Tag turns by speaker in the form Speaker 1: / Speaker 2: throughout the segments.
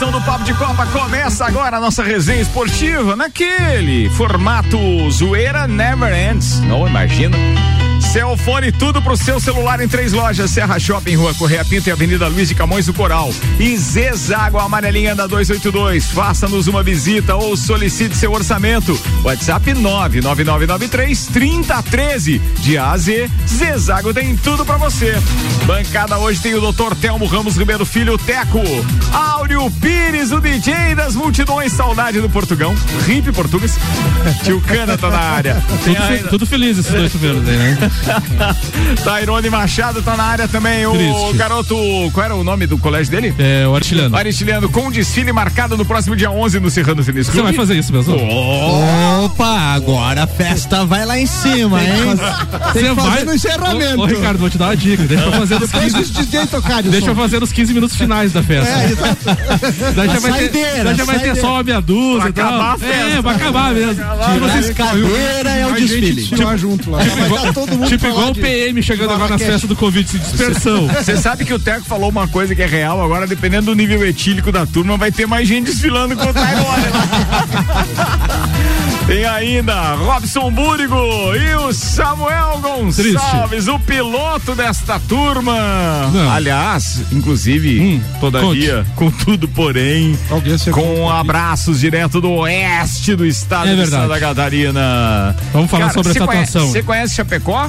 Speaker 1: Edição do Papo de Copa. Começa agora a nossa resenha esportiva naquele formato zoeira never ends. Não imagina. Celfone, tudo pro seu celular em três lojas: Serra Shopping, Rua Correia Pinto e Avenida Luiz de Camões do Coral. E Zezago Amarelinha da 282. Faça-nos uma visita ou solicite seu orçamento. WhatsApp 99993 3013. De A a Z, Zezago tem tudo pra você. Bancada hoje tem o Dr. Telmo Ramos Ribeiro Filho Teco. Áureo Pires, o DJ das multidões. Saudade do Portugão. Rip português. Tio Cana tá na área.
Speaker 2: Tudo, tudo feliz esses dois primeiros aí, né?
Speaker 1: Tairone Machado tá na área também. O Triste. garoto, qual era o nome do colégio dele?
Speaker 2: É, o Artilhano.
Speaker 1: Artilhano, com desfile marcado no próximo dia 11 no Serrano Tênis
Speaker 2: Você vai fazer isso mesmo?
Speaker 3: Oh. Opa, agora a festa vai lá em cima, hein?
Speaker 2: Você vai no encerramento. Ô, ô, Ricardo, vou te dar uma dica. Deixa eu fazer os 15 Deixa eu fazer os 15 minutos finais da festa. É, exato. Daí já vai ter, já vai ter só a meia dúzia e tal. É, vai acabar mesmo.
Speaker 3: A cadeira é o desfile.
Speaker 2: Tipo, junto lá. Tipo, todo mundo Tipo igual o PM chegando agora nas festas do Covid, se dispersão.
Speaker 1: Você sabe que o Teco falou uma coisa que é real, agora dependendo do nível etílico da turma, vai ter mais gente desfilando com o Tyrone. Tem ainda Robson Búrigo e o Samuel Gonçalves, Triste. o piloto desta turma. Não. Aliás, inclusive, hum, todavia, conte. contudo, porém, com abraços direto do oeste do estado é de Santa Catarina.
Speaker 2: Vamos falar Cara, sobre essa atuação.
Speaker 1: Você conhece Chapecó?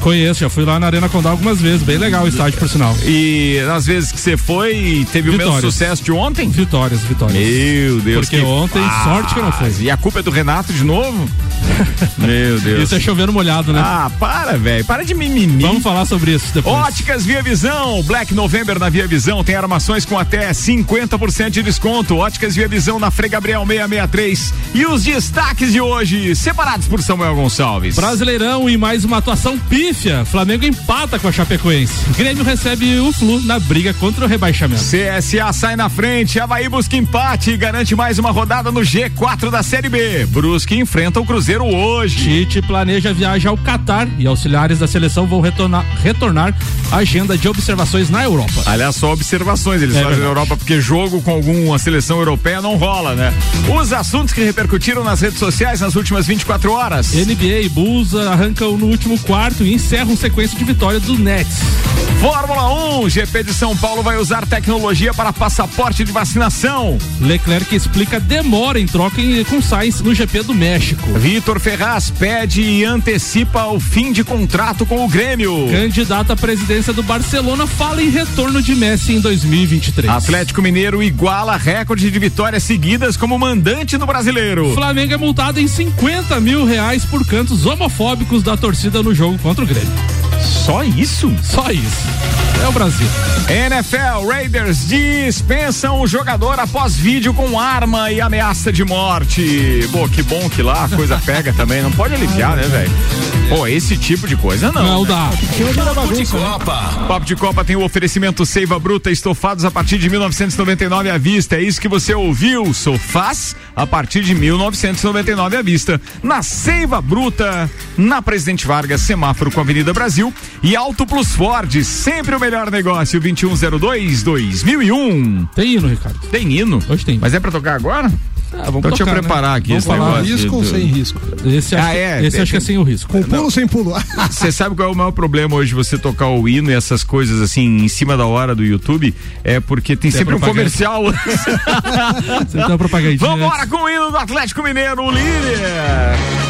Speaker 2: Conheço, já fui lá na Arena Condá algumas vezes, bem legal o estádio, por sinal.
Speaker 1: E nas vezes que você foi, teve vitórias. o mesmo sucesso de ontem?
Speaker 2: Vitórias, vitórias.
Speaker 1: Meu Deus.
Speaker 2: Porque ontem, sorte que não foi.
Speaker 1: E a culpa é do Renato de novo? Meu Deus.
Speaker 2: Isso é chovendo molhado, né?
Speaker 1: Ah, para, velho. Para de mimimi.
Speaker 2: Vamos falar sobre isso depois.
Speaker 1: Óticas Via Visão. Black November na Via Visão tem armações com até 50% de desconto. Óticas Via Visão na Frei Gabriel 663. E os destaques de hoje, separados por Samuel Gonçalves.
Speaker 2: Brasileirão e mais uma atuação pífia. Flamengo empata com a Chapecoense. Grêmio recebe o Flu na briga contra o rebaixamento.
Speaker 1: CSA sai na frente. Havaí busca empate e garante mais uma rodada no G4 da Série B. Brusque enfrenta o Cruzeiro Cruzeiro hoje.
Speaker 2: Tite planeja viagem ao Catar e auxiliares da seleção vão retornar, retornar à agenda de observações na Europa.
Speaker 1: Aliás, só observações eles é fazem na Europa, porque jogo com alguma seleção europeia não rola, né? Os assuntos que repercutiram nas redes sociais nas últimas 24 horas.
Speaker 2: NBA e Bulls arrancam no último quarto e encerram sequência de vitórias do Nets.
Speaker 1: Fórmula 1, GP de São Paulo vai usar tecnologia para passaporte de vacinação.
Speaker 2: Leclerc explica demora em troca com Sainz no GP do México.
Speaker 1: Vitor Ferraz pede e antecipa o fim de contrato com o Grêmio.
Speaker 2: Candidato à presidência do Barcelona fala em retorno de Messi em 2023.
Speaker 1: Atlético Mineiro iguala recorde de vitórias seguidas como mandante no brasileiro.
Speaker 2: Flamengo é multado em 50 mil reais por cantos homofóbicos da torcida no jogo contra o Grêmio.
Speaker 1: Só isso?
Speaker 2: Só isso. É o Brasil.
Speaker 1: NFL Raiders dispensam o jogador após vídeo com arma e ameaça de morte. Pô, que bom que lá a coisa pega também. Não pode aliviar, né, velho? Pô, esse tipo de coisa não.
Speaker 2: Não dá.
Speaker 1: Papo de Copa. Papo de Copa tem o oferecimento Seiva Bruta, estofados a partir de 1999 à vista. É isso que você ouviu. Sofás a partir de 1999 à vista. Na Seiva Bruta, na Presidente Vargas, semáforo com a Avenida Brasil e Auto Plus Ford, sempre o melhor negócio, 2102 2001.
Speaker 2: Tem hino, Ricardo.
Speaker 1: Tem hino?
Speaker 2: Hoje tem.
Speaker 1: Mas é pra tocar agora?
Speaker 2: Ah, vamos então
Speaker 1: tocar, deixa eu né? preparar
Speaker 2: né?
Speaker 1: aqui
Speaker 2: vamos
Speaker 1: esse
Speaker 2: falar
Speaker 1: negócio.
Speaker 2: risco ou sem risco? Esse, acho, ah, é, esse é, acho que é sem o risco.
Speaker 3: Com pulo ou sem pulo?
Speaker 1: Você sabe qual é o maior problema hoje você tocar o hino e essas coisas assim em cima da hora do YouTube? É porque tem, tem sempre um comercial.
Speaker 2: você tem uma propaganda.
Speaker 1: Vambora com o hino do Atlético Mineiro, o líder.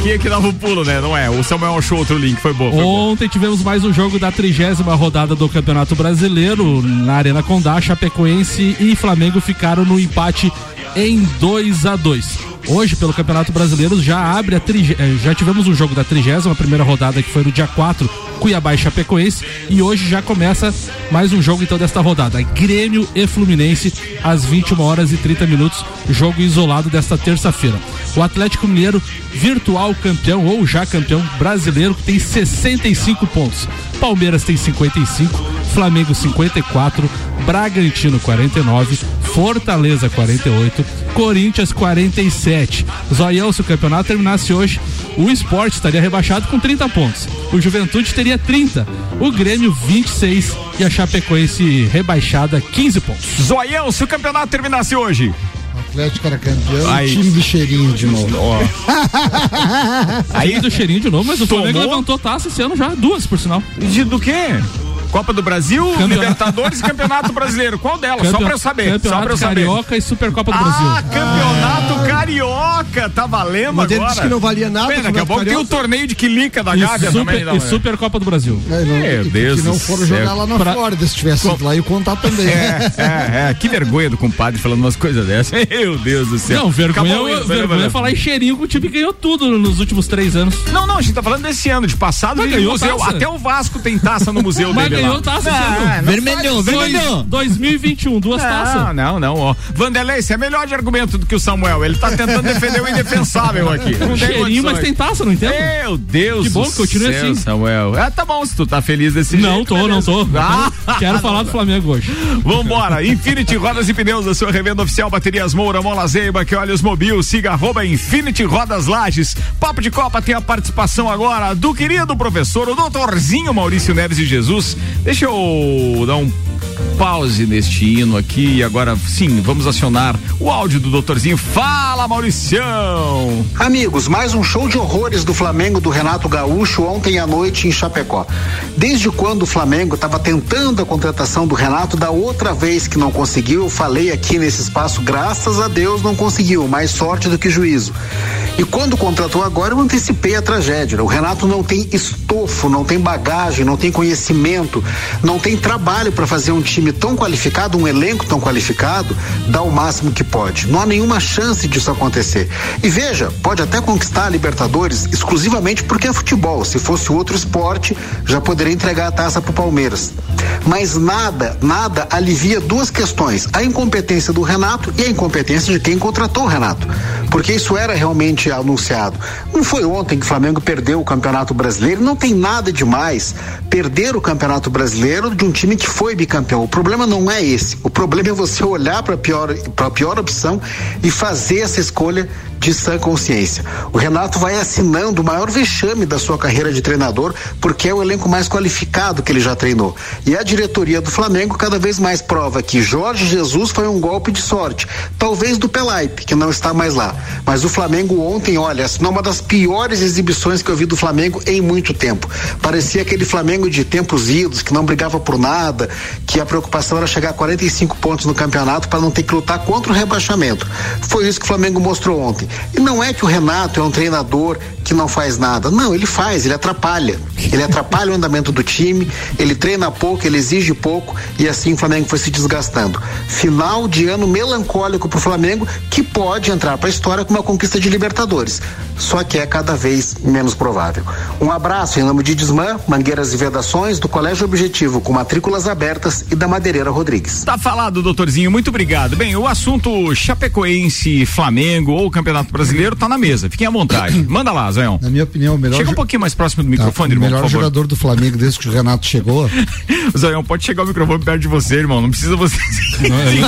Speaker 1: Aqui é que dava o um pulo, né? Não é? O Samuel achou outro link, foi bom. Foi
Speaker 2: Ontem
Speaker 1: bom.
Speaker 2: tivemos mais um jogo da trigésima rodada do Campeonato Brasileiro na Arena Condá, Chapecoense e Flamengo ficaram no empate em 2 a 2 Hoje, pelo Campeonato Brasileiro, já abre a trige... Eh, já tivemos um jogo da trigésima primeira rodada que foi no dia 4 Cuiabá e Chapecoense. E hoje já começa mais um jogo então desta rodada. Grêmio e Fluminense às 21 horas e 30 minutos. Jogo isolado desta terça-feira. O Atlético Mineiro, virtual campeão ou já campeão brasileiro, tem 65 pontos. Palmeiras tem 55, Flamengo 54, Bragantino 49, Fortaleza 48, Corinthians 47. Zoião, se o campeonato terminasse hoje, o esporte estaria rebaixado com 30 pontos. O Juventude teria 30, o Grêmio 26 e a Chapecoense rebaixada 15 pontos.
Speaker 1: Zoião, se o campeonato terminasse hoje.
Speaker 4: Atlético era campeão Aí. time do cheirinho de novo. Ó.
Speaker 2: Aí do cheirinho de novo, mas o Flamengo levantou taça esse ano já, duas por sinal.
Speaker 1: De, do quê? Copa do Brasil, Campeonato. Libertadores e Campeonato Brasileiro. Qual delas? Campeon... Só pra eu saber.
Speaker 2: Campeonato
Speaker 1: só pra eu
Speaker 2: saber. Carioca e Supercopa do
Speaker 1: ah,
Speaker 2: Brasil.
Speaker 1: Ah, Campeonato Carioca. Tá valendo Mas agora. Disse
Speaker 4: que não valia nada.
Speaker 1: Pena, daqui a pouco tem o torneio de Quilica da Gávea
Speaker 2: super, também. Não, e Supercopa do Brasil.
Speaker 1: É, não, Meu que, Deus
Speaker 4: Que não foram jogar lá na pra... Flórida se tivesse Com... lá e contar também.
Speaker 1: É, é, é. Que vergonha do compadre falando umas coisas dessas. Meu Deus do céu.
Speaker 2: Não, vergonha, Acabou, vergonha é falar em cheirinho que o time ganhou tudo nos últimos três anos.
Speaker 1: Não, não, a gente tá falando desse ano, de passado. Mas ganhou. Até o Vasco tem taça no museu dele
Speaker 2: ganhou taça.
Speaker 3: Ah, vermelhão, vermelhão.
Speaker 2: 2021, duas taças.
Speaker 1: Não, não, ó. Vanderlei, você é melhor de argumento do que o Samuel. Ele tá tentando defender o indefensável aqui.
Speaker 2: Não Cheirinho, mas tem taça, não entendo?
Speaker 1: Meu Deus
Speaker 2: Que bom que continue assim.
Speaker 1: Samuel. Ah, tá bom, se tu tá feliz desse
Speaker 2: não
Speaker 1: jeito.
Speaker 2: Tô, não tô, não tô. Ah. Quero falar do Flamengo hoje.
Speaker 1: Vambora. Infinity Rodas e Pneus, a sua revenda oficial, baterias Moura, Mola Zeiba, que olha os mobil, siga arroba Infinity Rodas Lages. Papo de Copa tem a participação agora do querido professor, o doutorzinho Maurício Neves de Jesus. Deixa eu dar um pause neste hino aqui e agora sim, vamos acionar o áudio do doutorzinho. Fala, Mauricião!
Speaker 5: Amigos, mais um show de horrores do Flamengo do Renato Gaúcho ontem à noite em Chapecó. Desde quando o Flamengo estava tentando a contratação do Renato, da outra vez que não conseguiu, eu falei aqui nesse espaço, graças a Deus não conseguiu, mais sorte do que juízo. E quando contratou agora, eu antecipei a tragédia. O Renato não tem estofo, não tem bagagem, não tem conhecimento, não tem trabalho para fazer um time tão qualificado, um elenco tão qualificado, dar o máximo que pode. Não há nenhuma chance disso acontecer. E veja, pode até conquistar a Libertadores exclusivamente porque é futebol. Se fosse outro esporte, já poderia entregar a taça para o Palmeiras. Mas nada, nada alivia duas questões: a incompetência do Renato e a incompetência de quem contratou o Renato. Porque isso era realmente anunciado. Não foi ontem que o Flamengo perdeu o Campeonato Brasileiro, não tem nada demais perder o Campeonato Brasileiro de um time que foi bicampeão. O problema não é esse. O problema é você olhar para a pior, pior opção e fazer essa escolha de sã consciência. O Renato vai assinando o maior vexame da sua carreira de treinador, porque é o elenco mais qualificado que ele já treinou. E a diretoria do Flamengo cada vez mais prova que Jorge Jesus foi um golpe de sorte, talvez do Pelaipe, que não está mais lá. Mas o Flamengo ontem, olha, assinou uma das piores exibições que eu vi do Flamengo em muito tempo. Parecia aquele Flamengo de tempos idos, que não brigava por nada, que a preocupação era chegar a 45 pontos no campeonato para não ter que lutar contra o rebaixamento. Foi isso que o Flamengo mostrou ontem. E não é que o Renato é um treinador que não faz nada. Não, ele faz, ele atrapalha. Ele atrapalha o andamento do time, ele treina pouco, ele exige pouco e assim o Flamengo foi se desgastando. Final de ano melancólico para o Flamengo que pode entrar para a história com uma conquista de Libertadores. Só que é cada vez menos provável. Um abraço em nome de Desmã, Mangueiras e Vedações, do Colégio Objetivo, com matrículas abertas e da Madeireira Rodrigues.
Speaker 1: Tá falado, doutorzinho, muito obrigado. Bem, o assunto Chapecoense, Flamengo ou Campeonato Brasileiro tá na mesa. Fiquem à vontade. Manda lá, Zé
Speaker 4: na minha opinião, o melhor.
Speaker 1: Chega um pouquinho mais próximo do microfone, tá,
Speaker 4: irmão. O melhor jogador do Flamengo desde que o Renato chegou.
Speaker 1: Zoião, pode chegar o microfone perto de você, irmão. Não precisa você.
Speaker 2: Não, ele,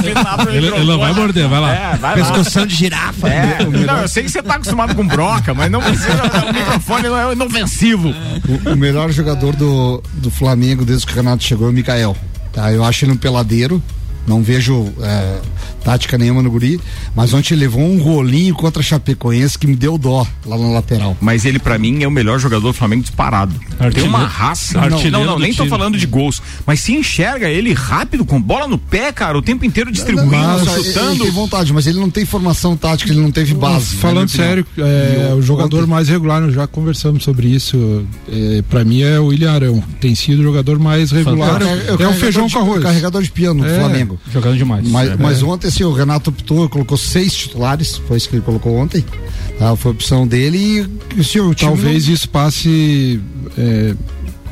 Speaker 2: ele, ele, não vai morder, vai lá. É,
Speaker 3: vai Pescoção de girafa.
Speaker 1: É, não, eu sei que você tá acostumado com broca, mas não precisa. o microfone não é inofensivo.
Speaker 4: O, o melhor jogador do, do Flamengo desde que o Renato chegou é o Mikael. Tá, eu acho ele um peladeiro. Não vejo é, tática nenhuma no guri, mas ontem ele levou um rolinho contra a Chapecoense que me deu dó lá na lateral.
Speaker 1: Mas ele para mim é o melhor jogador do Flamengo disparado. Artilheiro. Tem uma raça. Não, não, não nem tô falando de gols, mas se enxerga ele rápido com bola no pé, cara, o tempo inteiro distribuindo, mas, chutando. Ele
Speaker 4: tem vontade, mas ele não tem formação tática, ele não teve base.
Speaker 6: Falando sério, é, o jogador ontem... mais regular, nós já conversamos sobre isso. É, para mim é o William Arão, tem sido o jogador mais regular. É, é, o feijão com arroz.
Speaker 4: Carregador de piano do é. Flamengo.
Speaker 2: Jogando demais.
Speaker 4: Mas, é. mas ontem, assim, o Renato optou, colocou seis titulares, foi isso que ele colocou ontem. Tá? Foi a opção dele e,
Speaker 6: o Talvez não... isso passe. É,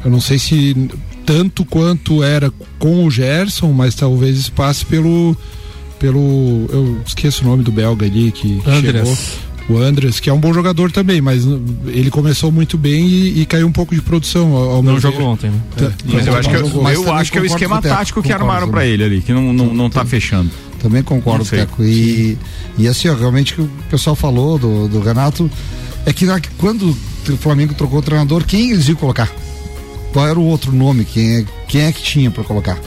Speaker 6: eu não sei se tanto quanto era com o Gerson, mas talvez passe pelo pelo eu esqueço o nome do belga ali que Andres. chegou o Andres, que é um bom jogador também, mas ele começou muito bem e, e caiu um pouco de produção. Ao,
Speaker 2: ao não jogou ontem, né?
Speaker 1: É. Mas eu acho que, eu, eu acho que é o esquema tático que armaram para ele ali, que não, não, não tá fechando.
Speaker 4: Também concordo, Teco. E, e assim, ó, realmente que o pessoal falou do, do Renato é que quando o Flamengo trocou o treinador, quem eles iam colocar? Qual era o outro nome? Quem é, quem é que tinha para colocar?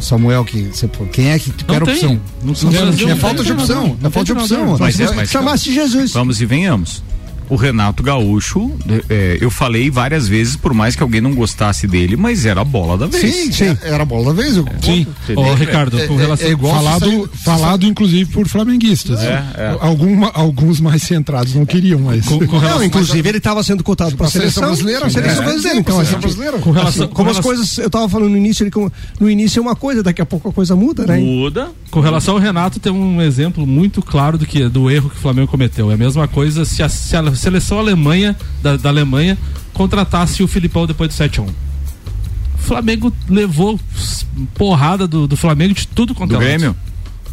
Speaker 4: Samuel, que você, quem é que não era tem. opção? Não, não, não, não tinha falta de opção. Não falta de opção.
Speaker 1: Mas, mas chamasse Jesus. Vamos e venhamos o Renato Gaúcho, é, eu falei várias vezes, por mais que alguém não gostasse dele, mas era a bola da vez.
Speaker 4: Sim, sim. era a bola da vez. Eu,
Speaker 6: sim. Ô, Ricardo, com relação é, é falado, saiu, falado inclusive por flamenguistas. É, é. Alguma, alguns mais centrados não queriam, mas.
Speaker 4: Com, com relação, não, inclusive ele estava sendo cotado para a seleção brasileira. A seleção brasileira, então, seleção brasileira. Com relação, assim, como as coisas, eu estava falando no início, ele, no início é uma coisa, daqui a pouco a coisa muda, né?
Speaker 2: Muda. Com relação ao Renato, tem um exemplo muito claro do que do erro que o Flamengo cometeu. É a mesma coisa se a, se a seleção Alemanha, da, da Alemanha, contratasse o Filipão depois do 7 a 1 o Flamengo levou porrada do, do Flamengo de tudo quanto
Speaker 1: do é Grêmio?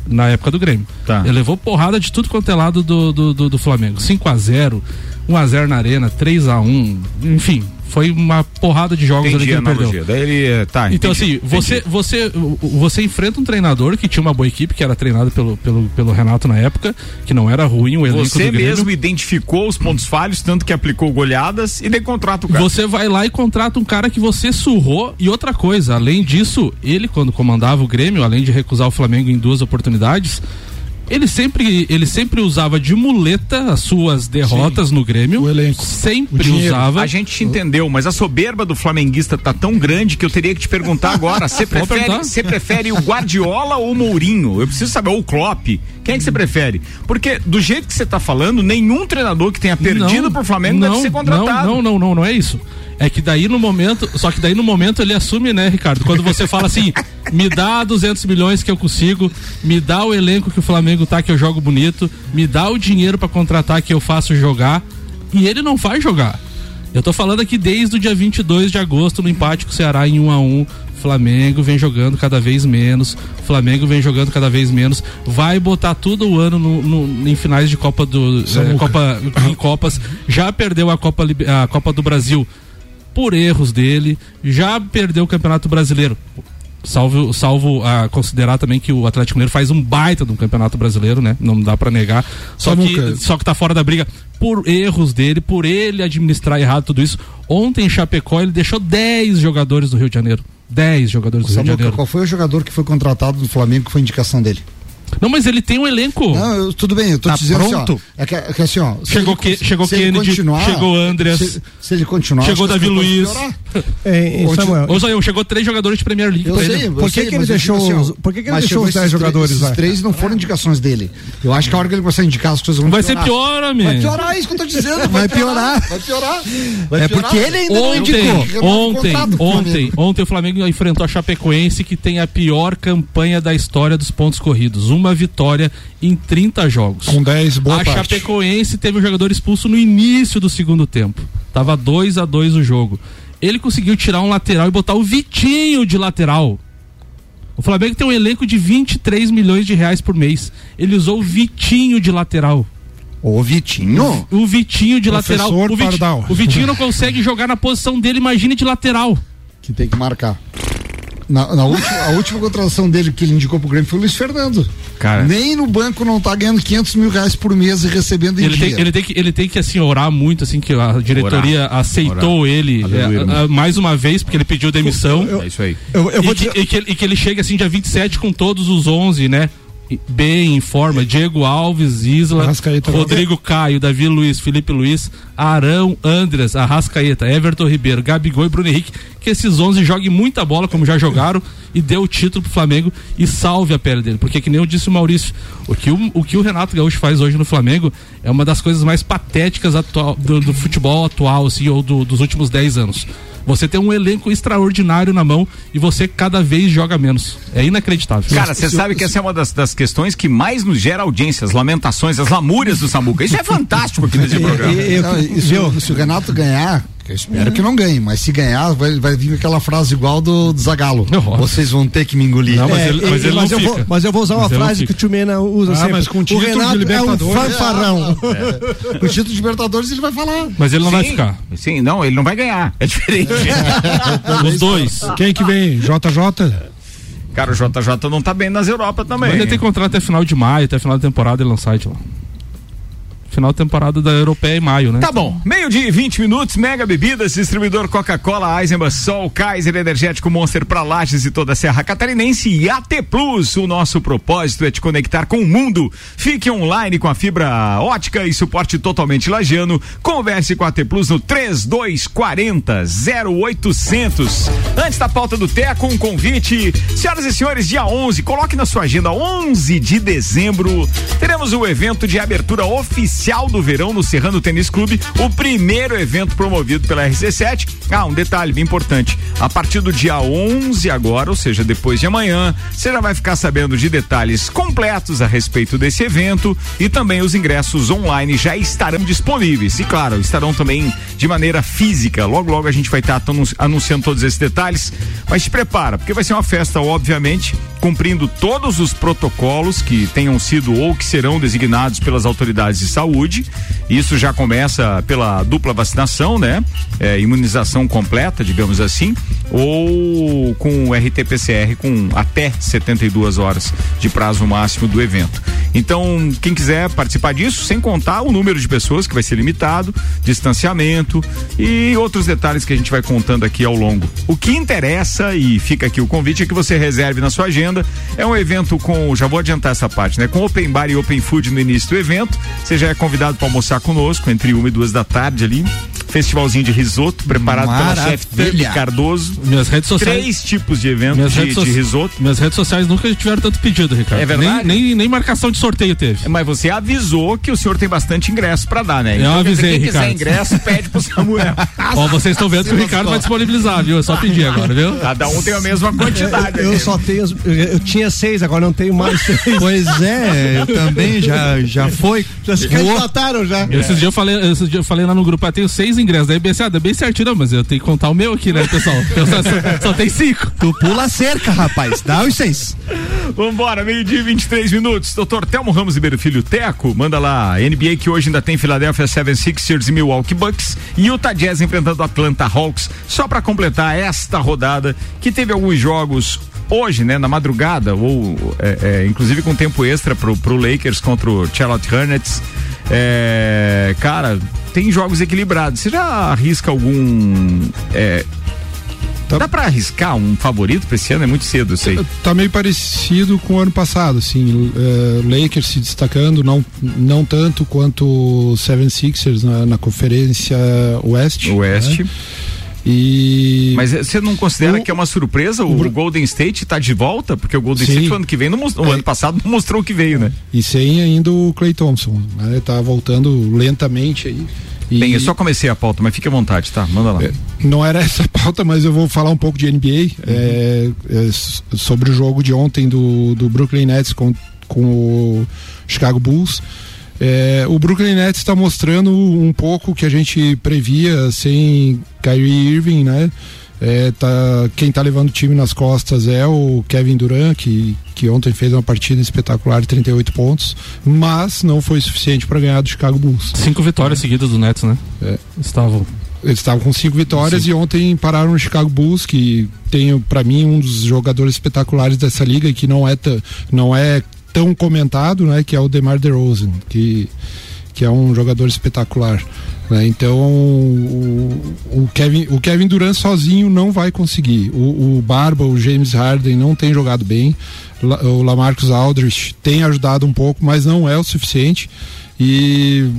Speaker 2: Na época do Grêmio. Tá. Ele levou porrada de tudo quanto é lado do, do, do, do Flamengo. 5 a 0 1 a 0 na Arena, 3 a 1 enfim, foi uma porrada de jogos
Speaker 1: entendi ali que ele perdeu. Daí ele,
Speaker 2: eh, tá, então entendi, assim, você, você, você enfrenta um treinador que tinha uma boa equipe, que era treinado pelo, pelo, pelo Renato na época, que não era ruim o elenco
Speaker 1: Você mesmo identificou os pontos falhos, tanto que aplicou goleadas e daí contrata o cara.
Speaker 2: Você vai lá e contrata um cara que você surrou. E outra coisa, além disso, ele quando comandava o Grêmio, além de recusar o Flamengo em duas oportunidades, ele sempre, ele sempre usava de muleta as suas derrotas Sim. no Grêmio.
Speaker 1: O elenco.
Speaker 2: Sempre o usava.
Speaker 1: A gente entendeu, mas a soberba do flamenguista tá tão grande que eu teria que te perguntar agora: você prefere, você prefere o Guardiola ou o Mourinho? Eu preciso saber, ou o Klopp. Quem é que você prefere? Porque do jeito que você tá falando, nenhum treinador que tenha perdido não, pro Flamengo não, deve ser contratado.
Speaker 2: Não, não, não, não, não é isso. É que daí no momento, só que daí no momento ele assume, né, Ricardo? Quando você fala assim, me dá 200 milhões que eu consigo, me dá o elenco que o Flamengo tá que eu jogo bonito, me dá o dinheiro para contratar que eu faço jogar, e ele não faz jogar. Eu tô falando aqui desde o dia 22 de agosto no empate com o Ceará em 1 a 1 Flamengo vem jogando cada vez menos. Flamengo vem jogando cada vez menos. Vai botar todo o ano no, no em finais de Copa do é, Copa em Copas. Já perdeu a Copa a Copa do Brasil por erros dele, já perdeu o Campeonato Brasileiro. Salvo, salvo a considerar também que o Atlético Mineiro faz um baita do Campeonato Brasileiro, né? Não dá para negar. Só que, só que tá fora da briga por erros dele, por ele administrar errado tudo isso. Ontem em Chapecó ele deixou 10 jogadores do Rio de Janeiro. 10 jogadores do Rio de Janeiro.
Speaker 4: Qual foi o jogador que foi contratado do Flamengo que foi indicação dele?
Speaker 2: Não, mas ele tem um elenco.
Speaker 4: Não, eu, tudo bem, eu tô
Speaker 2: tá
Speaker 4: dizendo
Speaker 2: pronto. Assim,
Speaker 4: ó, é, que, é que assim, ó.
Speaker 2: Chegou, que, chegou Kennedy, chegou Andreas.
Speaker 4: Se, se, ele continuar.
Speaker 2: Chegou Davi Luiz. É, Samuel. Ou só chegou três jogadores de Premier League.
Speaker 4: Eu sei, por que, que ele deixou, assim, por que, que ele deixou os dez jogadores lá? Os três não foram indicações dele. Eu acho que a hora que ele começar a indicar as coisas vão
Speaker 2: Vai ser pior, amigo.
Speaker 4: Vai piorar, é isso que eu tô dizendo. Vai piorar. Vai piorar.
Speaker 2: É porque ele ainda não indicou. Ontem, ontem, ontem o Flamengo enfrentou a Chapecoense que tem a pior campanha da história dos pontos corridos. Uma vitória em 30 jogos.
Speaker 6: Com 10, boa
Speaker 2: A
Speaker 6: parte.
Speaker 2: Chapecoense teve um jogador expulso no início do segundo tempo. Tava 2 a 2 o jogo. Ele conseguiu tirar um lateral e botar o Vitinho de lateral. O Flamengo tem um elenco de 23 milhões de reais por mês. Ele usou o Vitinho de lateral.
Speaker 4: O Vitinho?
Speaker 2: O, Vitinho de Professor lateral. O, Vit, o Vitinho não consegue jogar na posição dele, imagine de lateral.
Speaker 4: Que tem que marcar. Na, na última, a última contratação dele que ele indicou pro Grêmio foi o Luiz Fernando. Cara. Nem no banco não tá ganhando 500 mil reais por mês e recebendo
Speaker 2: ele tem, ele tem que Ele tem que, assim, orar muito, assim, que a diretoria orar. aceitou orar. ele é, mais uma vez, porque ele pediu demissão. Eu,
Speaker 1: eu, é isso aí.
Speaker 2: Eu, eu e, que, e, que, e que ele chega, assim, dia 27 com todos os 11, né? Bem em forma, Diego Alves, Isla, Rodrigo Caio, Davi Luiz, Felipe Luiz, Arão, Andres, Arrascaeta, Everton Ribeiro, Gabigol e Bruno Henrique, que esses 11 joguem muita bola, como já jogaram, e dê o título pro Flamengo e salve a pele dele. Porque, que nem eu disse o Maurício, o que o, o, que o Renato Gaúcho faz hoje no Flamengo é uma das coisas mais patéticas atual, do, do futebol atual, assim, ou do, dos últimos 10 anos. Você tem um elenco extraordinário na mão e você cada vez joga menos. É inacreditável.
Speaker 1: Cara, você sabe que essa é uma das, das questões que mais nos gera audiência, as lamentações, as lamúrias do Samuca. Isso é fantástico aqui nesse programa.
Speaker 4: Eu, eu, se, se o Renato ganhar, Eu espero que não ganhe, mas se ganhar, vai, vai vir aquela frase igual do, do Zagalo. Vocês vão ter que me engolir. Não,
Speaker 2: mas, é, ele, mas, ele mas, eu vou, mas, eu vou, usar mas uma frase que o Tumena usa ah, sempre. Mas com o, o Renato é um fanfarrão.
Speaker 4: É. Com o título de Libertadores ele vai falar.
Speaker 2: Mas ele não Sim. vai ficar.
Speaker 1: Sim, não, ele não vai ganhar. É diferente.
Speaker 2: Os dois. Quem que vem? JJ?
Speaker 1: Cara, o JJ não tá bem nas Europa também. Mas
Speaker 2: ele tem contrato até final de maio, até final da temporada ele lançar site lá final da temporada da Europeia em maio, né?
Speaker 1: Tá bom. Meio dia e 20 minutos, Mega Bebidas, distribuidor Coca-Cola, Eisenbahn, Sol, Kaiser Energético Monster para Lages e toda a Serra Catarinense e AT Plus. O nosso propósito é te conectar com o mundo. Fique online com a fibra ótica e suporte totalmente lagiano. Converse com a AT Plus no 3240 0800. Antes da pauta do Teco, um convite. Senhoras e senhores, dia 11, coloque na sua agenda 11 de dezembro. Teremos o evento de abertura oficial do verão no Serrano Tênis Clube, o primeiro evento promovido pela RC7. Ah, um detalhe bem importante: a partir do dia 11 agora, ou seja, depois de amanhã, você já vai ficar sabendo de detalhes completos a respeito desse evento e também os ingressos online já estarão disponíveis. E claro, estarão também de maneira física. Logo, logo a gente vai estar anunciando todos esses detalhes. Mas se prepara, porque vai ser uma festa, obviamente, cumprindo todos os protocolos que tenham sido ou que serão designados pelas autoridades de saúde saúde. Isso já começa pela dupla vacinação, né? É, imunização completa, digamos assim, ou com o RT-PCR com até 72 horas de prazo máximo do evento. Então, quem quiser participar disso, sem contar o número de pessoas que vai ser limitado, distanciamento e outros detalhes que a gente vai contando aqui ao longo. O que interessa e fica aqui o convite é que você reserve na sua agenda. É um evento com, já vou adiantar essa parte, né? Com open bar e open food no início do evento. Você já é convidado para almoçar conosco entre uma e duas da tarde ali. Festivalzinho de risoto preparado Maravilha. pela chefe Tami Cardoso.
Speaker 2: Minhas redes sociais.
Speaker 1: Três tipos de eventos de, so... de, risoto.
Speaker 2: Minhas redes sociais nunca tiveram tanto pedido, Ricardo. É verdade? Nem, nem, nem, marcação de sorteio teve.
Speaker 1: Mas você avisou que o senhor tem bastante ingresso para dar, né?
Speaker 2: Eu então, avisei,
Speaker 1: quem
Speaker 2: Ricardo.
Speaker 1: quiser ingresso, pede pro Samuel.
Speaker 2: Ó, vocês estão vendo que o Ricardo vai disponibilizar, viu? É só pedir agora, viu?
Speaker 1: Cada um tem a mesma quantidade.
Speaker 2: Eu, eu só tenho, eu tinha seis, agora não tenho mais seis.
Speaker 4: Pois é, eu também já, já foi.
Speaker 2: Já se candidataram já. Esses dias eu falei, esses dias eu falei lá no grupo, ah, tenho seis ingressos. Daí pensei, ah, bem certinho, não, mas eu tenho que contar o meu aqui, né, pessoal? Eu só, só, só tem cinco.
Speaker 4: Tu pula a cerca, rapaz. Dá os seis.
Speaker 1: Vambora, meio-dia 23 minutos. Doutor Telmo Ramos Ribeiro Filho Teco, manda lá. NBA que hoje ainda tem Philadelphia 76ers e Milwaukee Bucks. E Utah Jazz enfrentando Atlanta Hawks. Só para completar esta rodada, que teve alguns jogos hoje, né, na madrugada, ou é, é, inclusive com tempo extra pro, pro Lakers contra o Charlotte Hornets. É, cara, tem jogos equilibrados. Você já arrisca algum. É, Tá. Dá para arriscar um favorito para esse ano? É muito cedo, eu sei.
Speaker 6: Tá meio parecido com o ano passado, assim. Uh, Lakers se destacando, não, não tanto quanto o Seven Sixers na, na Conferência Oeste.
Speaker 1: Oeste. Né?
Speaker 6: E...
Speaker 1: Mas você não considera o... que é uma surpresa o, o Golden State está de volta? Porque o Golden Sim. State, o ano que vem, não mostrou, é. o ano passado não mostrou o que veio, né?
Speaker 6: E sem ainda o Clay Thompson, né? Tá voltando lentamente aí.
Speaker 1: E... Bem, eu só comecei a pauta, mas fique à vontade, tá? Manda lá. É,
Speaker 6: não era essa a pauta, mas eu vou falar um pouco de NBA, uhum. é, é, sobre o jogo de ontem do, do Brooklyn Nets com, com o Chicago Bulls. É, o Brooklyn Nets está mostrando um pouco que a gente previa sem Kyrie Irving, né? É, tá, quem está levando o time nas costas é o Kevin Durant, que, que ontem fez uma partida espetacular de 38 pontos, mas não foi suficiente para ganhar do Chicago Bulls.
Speaker 2: Cinco vitórias é. seguidas do Nets, né? É. Estavam.
Speaker 6: Eles estavam com cinco vitórias Sim. e ontem pararam o Chicago Bulls, que tem para mim um dos jogadores espetaculares dessa liga e que não é, não é tão comentado, né, que é o DeMar DeRozan, que que é um jogador espetacular. Né? Então o, o, Kevin, o Kevin Durant sozinho não vai conseguir. O, o Barba, o James Harden não tem jogado bem. O Lamarcus Aldridge tem ajudado um pouco, mas não é o suficiente. E,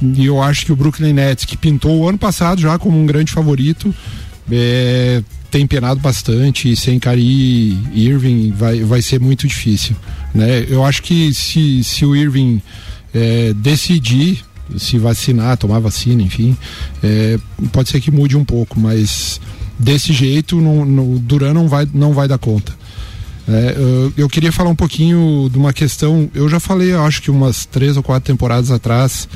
Speaker 6: e eu acho que o Brooklyn Nets, que pintou o ano passado já como um grande favorito, é, tem penado bastante e sem Cari Irving vai, vai ser muito difícil. Né? Eu acho que se, se o Irving é, decidir se vacinar, tomar vacina, enfim, é, pode ser que mude um pouco, mas desse jeito no, Duran não vai, não vai dar conta. É, eu, eu, queria falar um pouquinho de uma questão. Eu já falei, acho que umas três ou quatro temporadas atrás,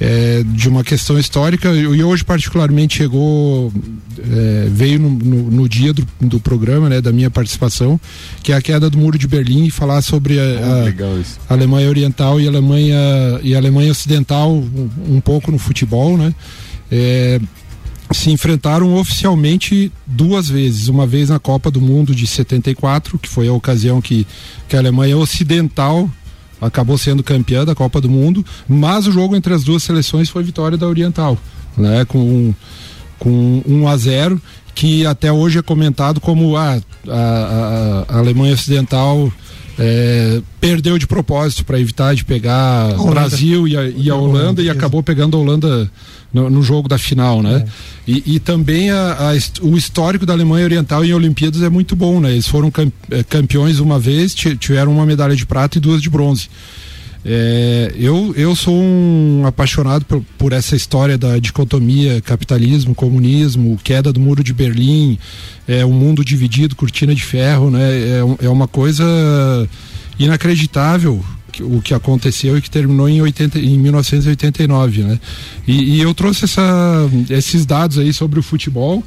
Speaker 6: é, de uma questão histórica e hoje particularmente chegou é, veio no, no, no dia do, do, programa né da minha participação que é a queda do muro de Berlim e falar sobre a, a, a Alemanha Oriental e a Alemanha e a Alemanha Ocidental um, um pouco no futebol né é, se enfrentaram oficialmente duas vezes. Uma vez na Copa do Mundo de 74, que foi a ocasião que, que a Alemanha Ocidental acabou sendo campeã da Copa do Mundo, mas o jogo entre as duas seleções foi vitória da Oriental, né? Com, com 1 a 0 que até hoje é comentado como ah, a, a, a Alemanha Ocidental é, perdeu de propósito para evitar de pegar o Brasil e a, e a Holanda e acabou pegando a Holanda no, no jogo da final, né? É. E, e, também a, a, o histórico da Alemanha Oriental em Olimpíadas é muito bom, né? Eles foram é, campeões uma vez, tiveram uma medalha de prata e duas de bronze. É, eu, eu sou um apaixonado por, por, essa história da dicotomia capitalismo, comunismo, queda do muro de Berlim, é, um mundo dividido, cortina de ferro, né? É, é uma coisa inacreditável o que aconteceu e que terminou em, 80, em 1989, né? E, e eu trouxe essa, esses dados aí sobre o futebol